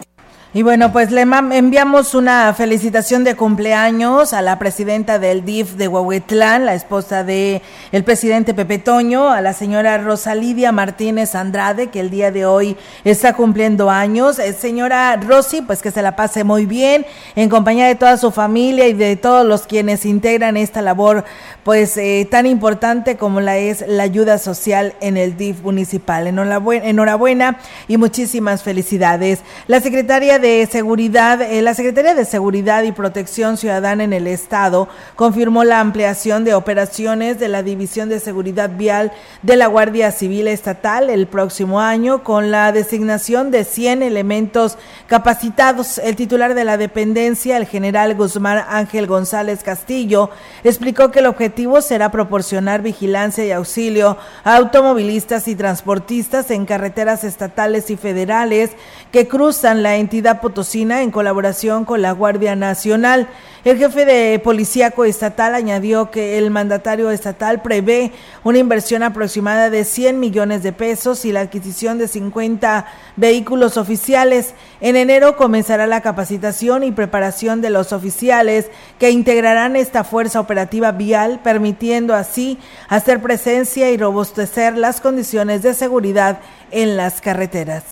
Speaker 2: Y bueno, pues le enviamos una felicitación de cumpleaños a la presidenta del DIF de Huehuetlán, la esposa de el presidente Pepe Toño, a la señora Rosalidia Martínez Andrade, que el día de hoy está cumpliendo años. Eh, señora Rosy, pues que se la pase muy bien, en compañía de toda su familia y de todos los quienes integran esta labor, pues eh, tan importante como la es la ayuda social en el DIF municipal. Enhorabuena, enhorabuena y muchísimas felicidades. La secretaria de Seguridad, eh, la Secretaría de Seguridad y Protección Ciudadana en el Estado confirmó la ampliación de operaciones de la División de Seguridad Vial de la Guardia Civil Estatal el próximo año con la designación de 100 elementos capacitados. El titular de la dependencia, el general Guzmán Ángel González Castillo, explicó que el objetivo será proporcionar vigilancia y auxilio a automovilistas y transportistas en carreteras estatales y federales que cruzan la entidad Potosina en colaboración con la Guardia Nacional. El jefe de policíaco estatal añadió que el mandatario estatal prevé una inversión aproximada de 100 millones de pesos y la adquisición de 50 vehículos oficiales. En enero comenzará la capacitación y preparación de los oficiales que integrarán esta fuerza operativa vial, permitiendo así hacer presencia y robustecer las condiciones de seguridad en las carreteras.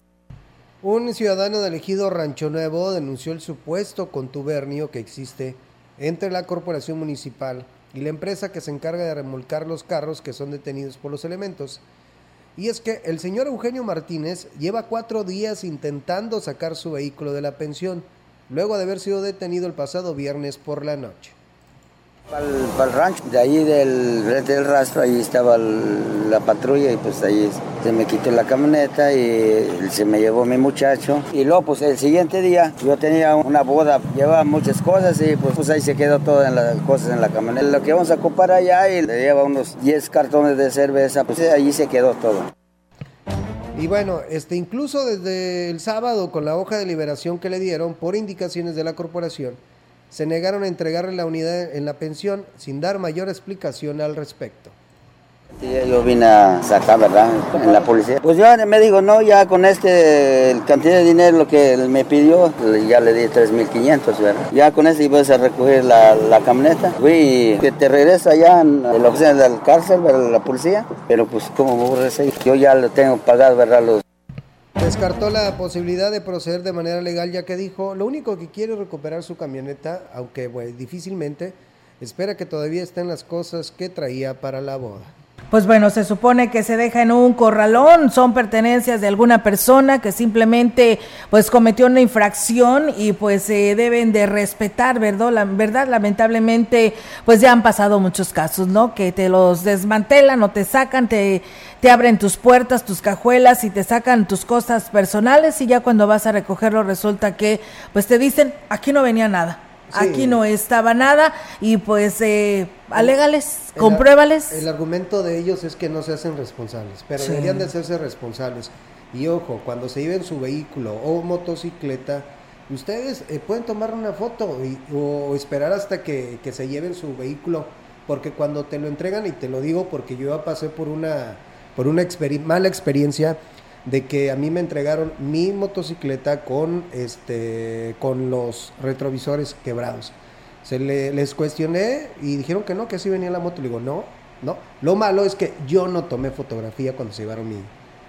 Speaker 3: Un ciudadano del ejido Rancho Nuevo denunció el supuesto contubernio que existe entre la corporación municipal y la empresa que se encarga de remolcar los carros que son detenidos por los elementos. Y es que el señor Eugenio Martínez lleva cuatro días intentando sacar su vehículo de la pensión, luego de haber sido detenido el pasado viernes por la noche.
Speaker 27: Para el, rancho, de ahí del, del rastro, ahí estaba la patrulla y pues ahí se me quitó la camioneta y se me llevó mi muchacho. Y luego pues el siguiente día yo tenía una boda, llevaba muchas cosas y pues, pues ahí se quedó todas las cosas en la camioneta. Lo que vamos a ocupar allá y le lleva unos 10 cartones de cerveza, pues ahí se quedó todo.
Speaker 3: Y bueno, este, incluso desde el sábado, con la hoja de liberación que le dieron, por indicaciones de la corporación, se negaron a entregarle la unidad en la pensión sin dar mayor explicación al respecto.
Speaker 27: Yo vine a sacar, ¿verdad? En la policía. Pues yo me digo, no, ya con este cantidad de dinero lo que él me pidió, ya le di 3.500, ¿verdad? Ya con eso ibas a recoger la, camioneta. Fui que te regresa ya en la oficina del cárcel, ¿verdad? La policía. Pero pues, ¿cómo voy a Yo ya lo tengo pagado, ¿verdad? Los
Speaker 3: Descartó la posibilidad de proceder de manera legal, ya que dijo, lo único que quiere es recuperar su camioneta, aunque difícilmente, espera que todavía estén las cosas que traía para la boda.
Speaker 2: Pues bueno, se supone que se deja en un corralón, son pertenencias de alguna persona que simplemente pues cometió una infracción y pues se deben de respetar, ¿verdad? La verdad, lamentablemente pues ya han pasado muchos casos, ¿no? Que te los desmantelan o te sacan, te, te abren tus puertas, tus cajuelas y te sacan tus cosas personales y ya cuando vas a recogerlo resulta que pues te dicen, aquí no venía nada Aquí no estaba nada y pues eh, alégales, compruébales.
Speaker 3: El argumento de ellos es que no se hacen responsables, pero deberían de hacerse responsables. Y ojo, cuando se lleven su vehículo o motocicleta, ustedes eh, pueden tomar una foto o esperar hasta que, que, se lleven su vehículo, porque cuando te lo entregan, y te lo digo porque yo ya pasé por una, por una mala experiencia, de que a mí me entregaron mi motocicleta con, este, con los retrovisores quebrados. Se les cuestioné y dijeron que no, que así venía la moto. Le digo, no, no. Lo malo es que yo no tomé fotografía cuando se llevaron mi,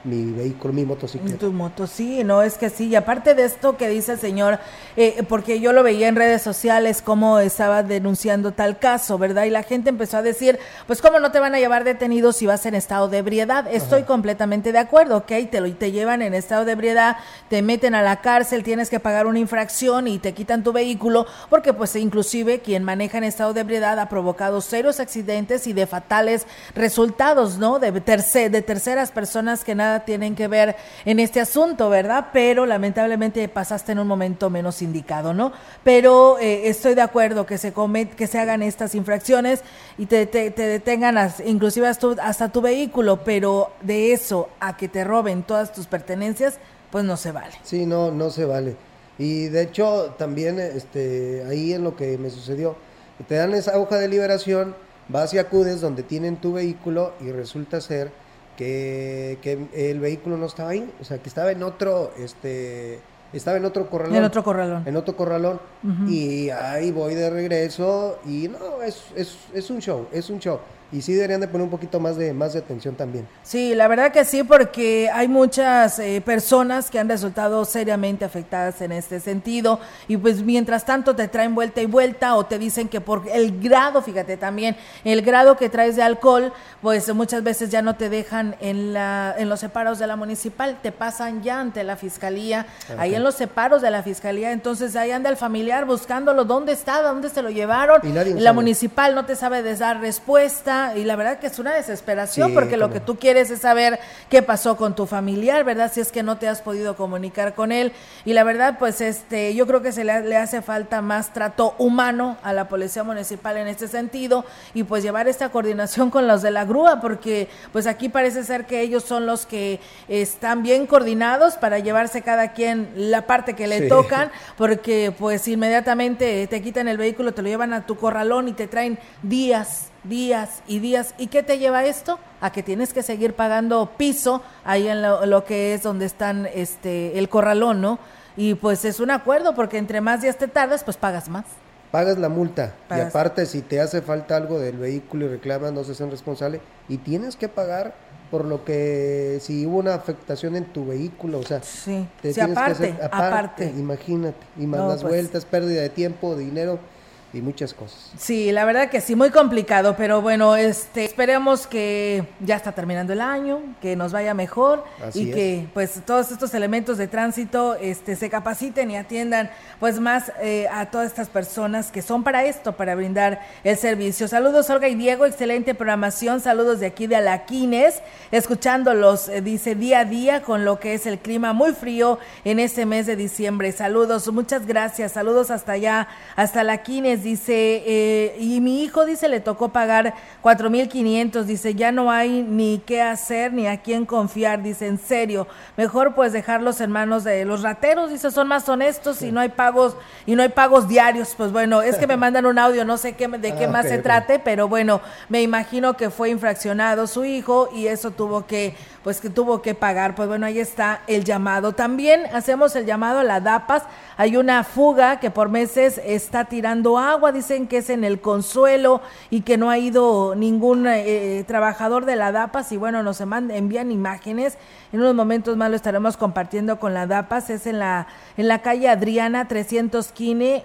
Speaker 3: mi vehículo, mi motocicleta.
Speaker 2: Tu moto, sí, no, es que sí. Y aparte de esto que dice el señor, eh, porque yo lo veía en redes sociales, cómo estaba denunciando tal caso, ¿verdad? Y la gente empezó a decir, pues, ¿cómo no te van a llevar detenido si vas en estado de ebriedad? Estoy completamente de acuerdo, ¿ok? Te, lo, te llevan en estado de ebriedad, te meten a la cárcel, tienes que pagar una infracción y te quitan tu vehículo, porque, pues, inclusive quien maneja en estado de ebriedad ha provocado serios accidentes y de fatales resultados, ¿no? De, de terceras personas que nada tienen que ver en este asunto, ¿verdad? Pero lamentablemente pasaste en un momento menos indicado, ¿no? Pero eh, estoy de acuerdo que se que se hagan estas infracciones y te, detengan inclusive hasta, tu vehículo, pero de eso a que te roben todas tus pertenencias, pues no se vale.
Speaker 3: Sí, no, no se vale. Y de hecho, también este, ahí en lo que me sucedió, te dan esa hoja de liberación, vas y acudes donde tienen tu vehículo y resulta ser que, el vehículo no estaba ahí, o sea, que estaba en otro, este, estaba en otro corralón.
Speaker 2: En otro corralón.
Speaker 3: En otro corralón. Y ahí voy de regreso y no, es, es, es un show, es un show y sí deberían de poner un poquito más de más de atención también.
Speaker 2: Sí, la verdad que sí, porque hay muchas eh, personas que han resultado seriamente afectadas en este sentido y pues mientras tanto te traen vuelta y vuelta o te dicen que por el grado, fíjate también, el grado que traes de alcohol, pues muchas veces ya no te dejan en la en los separos de la municipal, te pasan ya ante la fiscalía, ahí en los separos de la fiscalía, entonces ahí anda el familiar buscándolo, ¿dónde está? ¿Dónde se lo llevaron? Y la municipal no te sabe dar respuesta y la verdad que es una desesperación porque lo que tú quieres es saber qué pasó con tu familiar, ¿verdad? Si es que no te has podido comunicar con él. Y la verdad pues este yo creo que se le, hace falta más trato humano a la policía municipal en este sentido y pues llevar esta coordinación con los de la grúa porque pues aquí parece ser que ellos son los que están bien coordinados para llevarse cada quien la parte que le tocan porque pues inmediatamente te quitan el vehículo, te lo llevan a tu corralón y te traen días días y días. ¿Y qué te lleva esto? A que tienes que seguir pagando piso ahí en lo, que es donde están este el corralón, ¿no? Y pues es un acuerdo porque entre más días te tardas, pues pagas más.
Speaker 3: Pagas la multa y aparte si te hace falta algo del vehículo y reclamas, no se hacen responsable y tienes que pagar por lo que si hubo una afectación en tu vehículo, o sea,
Speaker 2: sí. te tienes aparte, que hacer aparte,
Speaker 3: imagínate, y más las pues vueltas, pérdida de tiempo, de dinero, y muchas cosas.
Speaker 2: Sí, la verdad que sí, muy complicado, pero bueno, este, esperemos que ya está terminando el año, que nos vaya mejor y que pues todos estos elementos de tránsito este, se capaciten y atiendan pues más eh, a todas estas personas que son para esto, para brindar el servicio. Saludos Olga y Diego, excelente programación, saludos de aquí de Alaquines, escuchándolos, eh, dice día a día con lo que es el clima muy frío en este mes de diciembre. Saludos, muchas gracias, saludos hasta allá, hasta Alaquines Dice, eh, y mi hijo dice, le tocó pagar 4.500, dice, ya no hay ni qué hacer ni a quién confiar, dice, en serio, mejor pues dejarlos en manos de los rateros, dice, son más honestos y no hay pagos, y no hay pagos diarios, pues bueno, es que me (laughs) mandan un audio, no sé qué, de qué ah, más se trate, pero bueno, me imagino que fue infraccionado su hijo y eso tuvo que, pues que tuvo que pagar, pues bueno, ahí está el llamado. También hacemos el llamado a la DAPAS, hay una fuga que por meses está tirando agua, dicen que es en el consuelo y que no ha ido ningún eh, trabajador de la DAPAS. Y bueno, nos envían imágenes. En unos momentos más lo estaremos compartiendo con la DAPAS, es en la, en la calle Adriana 315,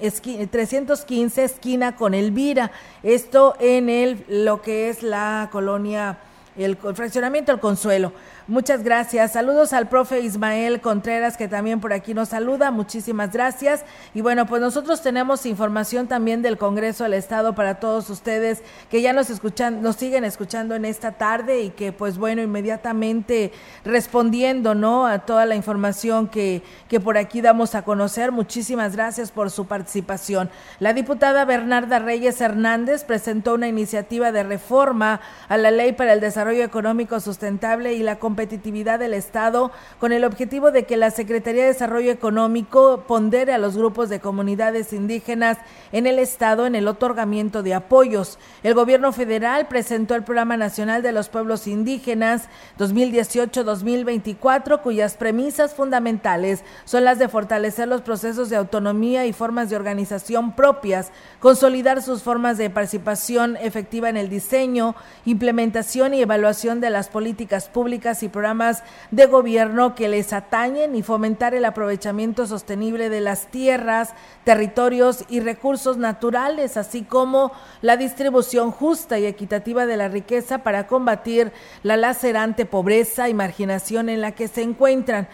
Speaker 2: 315 esquina con Elvira, esto en el, lo que es la colonia, el fraccionamiento El Consuelo. Muchas gracias. Saludos al profe Ismael Contreras, que también por aquí nos saluda. Muchísimas gracias. Y bueno, pues nosotros tenemos información también del Congreso del Estado para todos ustedes que ya nos escuchan, nos siguen escuchando en esta tarde y que, pues bueno, inmediatamente respondiendo, ¿no? A toda la información que, que por aquí damos a conocer. Muchísimas gracias por su participación. La diputada Bernarda Reyes Hernández presentó una iniciativa de reforma a la Ley para el Desarrollo Económico Sustentable y la competitividad del Estado con el objetivo de que la Secretaría de Desarrollo Económico pondere a los grupos de comunidades indígenas en el Estado en el otorgamiento de apoyos. El gobierno federal presentó el Programa Nacional de los Pueblos Indígenas 2018-2024, cuyas premisas fundamentales son las de fortalecer los procesos de autonomía y formas de organización propias, consolidar sus formas de participación efectiva en el diseño, implementación y evaluación de las políticas públicas y y programas de gobierno que les atañen y fomentar el aprovechamiento sostenible de las tierras, territorios y recursos naturales, así como la distribución justa y equitativa de la riqueza para combatir la lacerante pobreza y marginación en la que se encuentran.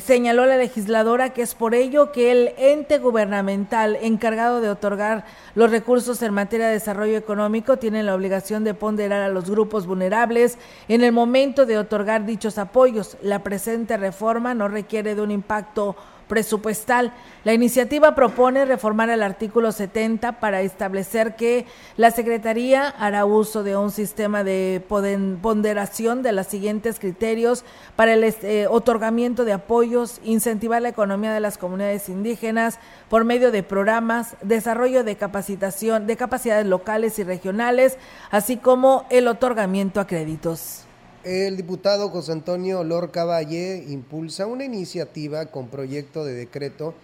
Speaker 2: Señaló la legisladora que es por ello que el ente gubernamental encargado de otorgar los recursos en materia de desarrollo económico tiene la obligación de ponderar a los grupos vulnerables en el momento de otorgar dichos apoyos. La presente reforma no requiere de un impacto presupuestal. La iniciativa propone reformar el artículo 70 para establecer que la Secretaría hará uso de un sistema de ponderación de los siguientes criterios para el eh, otorgamiento de apoyos, incentivar la economía de las comunidades indígenas por medio de programas, desarrollo de capacitación de capacidades locales y regionales, así como el otorgamiento a créditos.
Speaker 3: El diputado José Antonio Lorca Valle impulsa una iniciativa con proyecto de decreto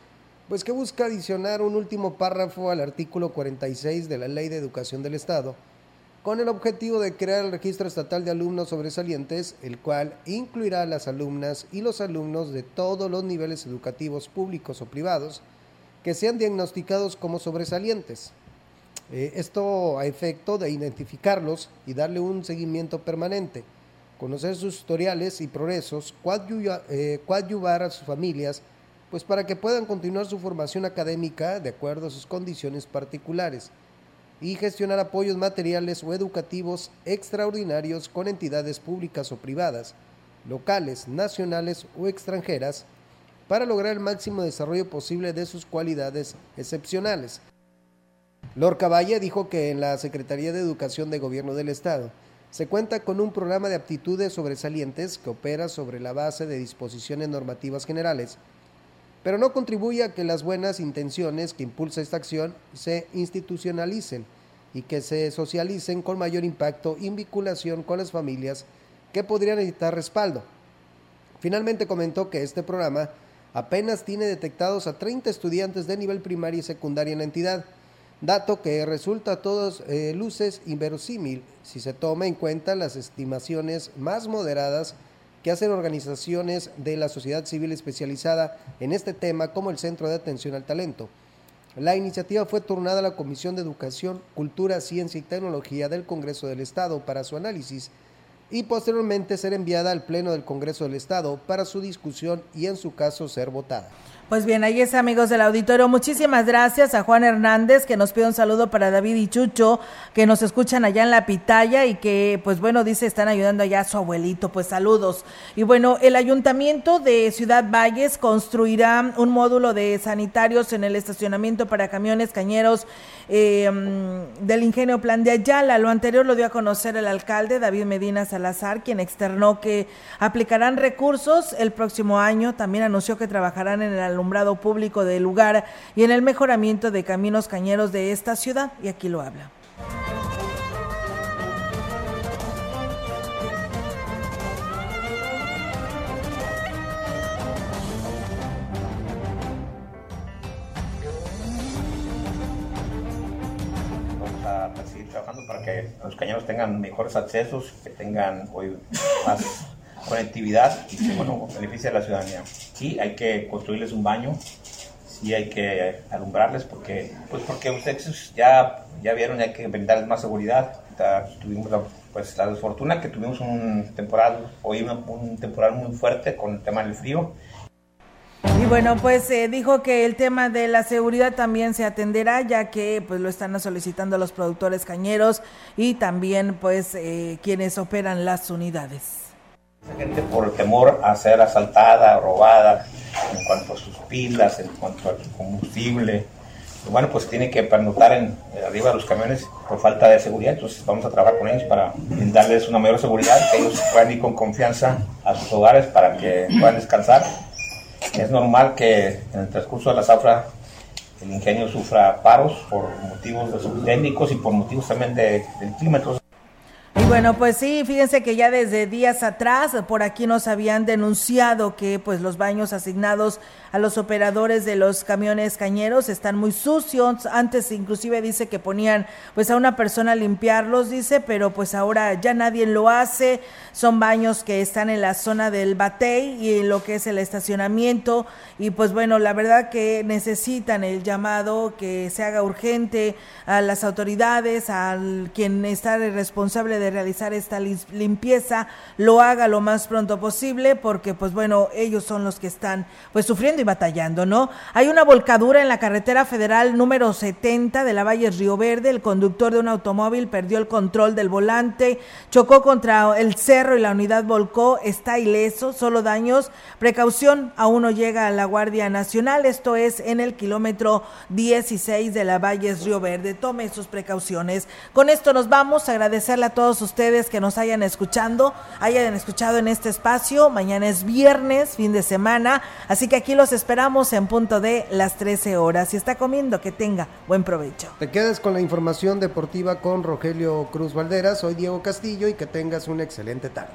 Speaker 3: pues que busca adicionar un último párrafo al artículo 46 de la Ley de Educación del Estado, con el objetivo de crear el registro estatal de alumnos sobresalientes, el cual incluirá a las alumnas y los alumnos de todos los niveles educativos públicos o privados que sean diagnosticados como sobresalientes. Eh, esto a efecto de identificarlos y darle un seguimiento permanente conocer sus historiales y progresos, eh, coadyuvar a sus familias, pues para que puedan continuar su formación académica de acuerdo a sus condiciones particulares y gestionar apoyos materiales o educativos extraordinarios con entidades públicas o privadas, locales, nacionales o extranjeras, para lograr el máximo desarrollo posible de sus cualidades excepcionales. Lorca Valle dijo que en la Secretaría de Educación de Gobierno del Estado se cuenta con un programa de aptitudes sobresalientes que opera sobre la base de disposiciones normativas generales, pero no contribuye a que las buenas intenciones que impulsa esta acción se institucionalicen y que se socialicen con mayor impacto y vinculación con las familias que podrían necesitar respaldo. Finalmente comentó que este programa apenas tiene detectados a 30 estudiantes de nivel primaria y secundaria en la entidad, dato que resulta a todas eh, luces inverosímil si se toma en cuenta las estimaciones más moderadas que hacen organizaciones de la sociedad civil especializada en este tema como el Centro de Atención al Talento. La iniciativa fue turnada a la Comisión de Educación, Cultura, Ciencia y Tecnología del Congreso del Estado para su análisis y posteriormente ser enviada al Pleno del Congreso del Estado para su discusión y en su caso ser votada.
Speaker 2: Pues bien, ahí es amigos del auditorio. Muchísimas gracias a Juan Hernández que nos pide un saludo para David y Chucho que nos escuchan allá en la pitaya y que pues bueno dice están ayudando allá a su abuelito. Pues saludos. Y bueno, el ayuntamiento de Ciudad Valles construirá un módulo de sanitarios en el estacionamiento para camiones cañeros eh, del ingenio Plan de Ayala. Lo anterior lo dio a conocer el alcalde David Medina Salazar, quien externó que aplicarán recursos el próximo año. También anunció que trabajarán en el alumbrado público del lugar y en el mejoramiento de caminos cañeros de esta ciudad. Y aquí lo habla.
Speaker 6: Vamos a seguir trabajando para que los cañeros tengan mejores accesos, que tengan hoy más conectividad y que bueno, beneficie a la ciudadanía. Sí, hay que construirles un baño, sí hay que alumbrarles porque, pues porque ustedes ya, ya vieron, hay que brindarles más seguridad. Tuvimos la, pues, la desfortuna que tuvimos un temporal, hoy un temporal muy fuerte con el tema del frío.
Speaker 2: Y bueno, pues eh, dijo que el tema de la seguridad también se atenderá, ya que pues lo están solicitando los productores cañeros y también pues eh, quienes operan las unidades.
Speaker 6: Gente por temor a ser asaltada, robada, en cuanto a sus pilas, en cuanto a su combustible, bueno, pues tiene que pernotar en, eh, arriba de los camiones por falta de seguridad, entonces vamos a trabajar con ellos para darles una mayor seguridad, que ellos puedan ir con confianza a sus hogares para que puedan descansar. Es normal que en el transcurso de la zafra el ingenio sufra paros por motivos de sus técnicos y por motivos también de, del clima.
Speaker 2: Y bueno, pues sí, fíjense que ya desde días atrás por aquí nos habían denunciado que pues los baños asignados a los operadores de los camiones cañeros están muy sucios. Antes inclusive dice que ponían pues a una persona a limpiarlos, dice, pero pues ahora ya nadie lo hace. Son baños que están en la zona del Batey y en lo que es el estacionamiento y pues bueno, la verdad que necesitan el llamado que se haga urgente a las autoridades, al quien está responsable de realizar esta limpieza, lo haga lo más pronto posible porque pues bueno, ellos son los que están pues sufriendo y batallando, ¿no? Hay una volcadura en la carretera federal número 70 de la Valle Río Verde, el conductor de un automóvil perdió el control del volante, chocó contra el cerro y la unidad volcó, está ileso, solo daños, precaución, aún no llega a la Guardia Nacional, esto es en el kilómetro 16 de la Valle Río Verde, tome sus precauciones. Con esto nos vamos, agradecerle a ustedes que nos hayan escuchando, hayan escuchado en este espacio, mañana es viernes, fin de semana, así que aquí los esperamos en punto de las 13 horas. Si está comiendo, que tenga buen provecho.
Speaker 3: Te quedas con la información deportiva con Rogelio Cruz Valderas, soy Diego Castillo y que tengas una excelente tarde.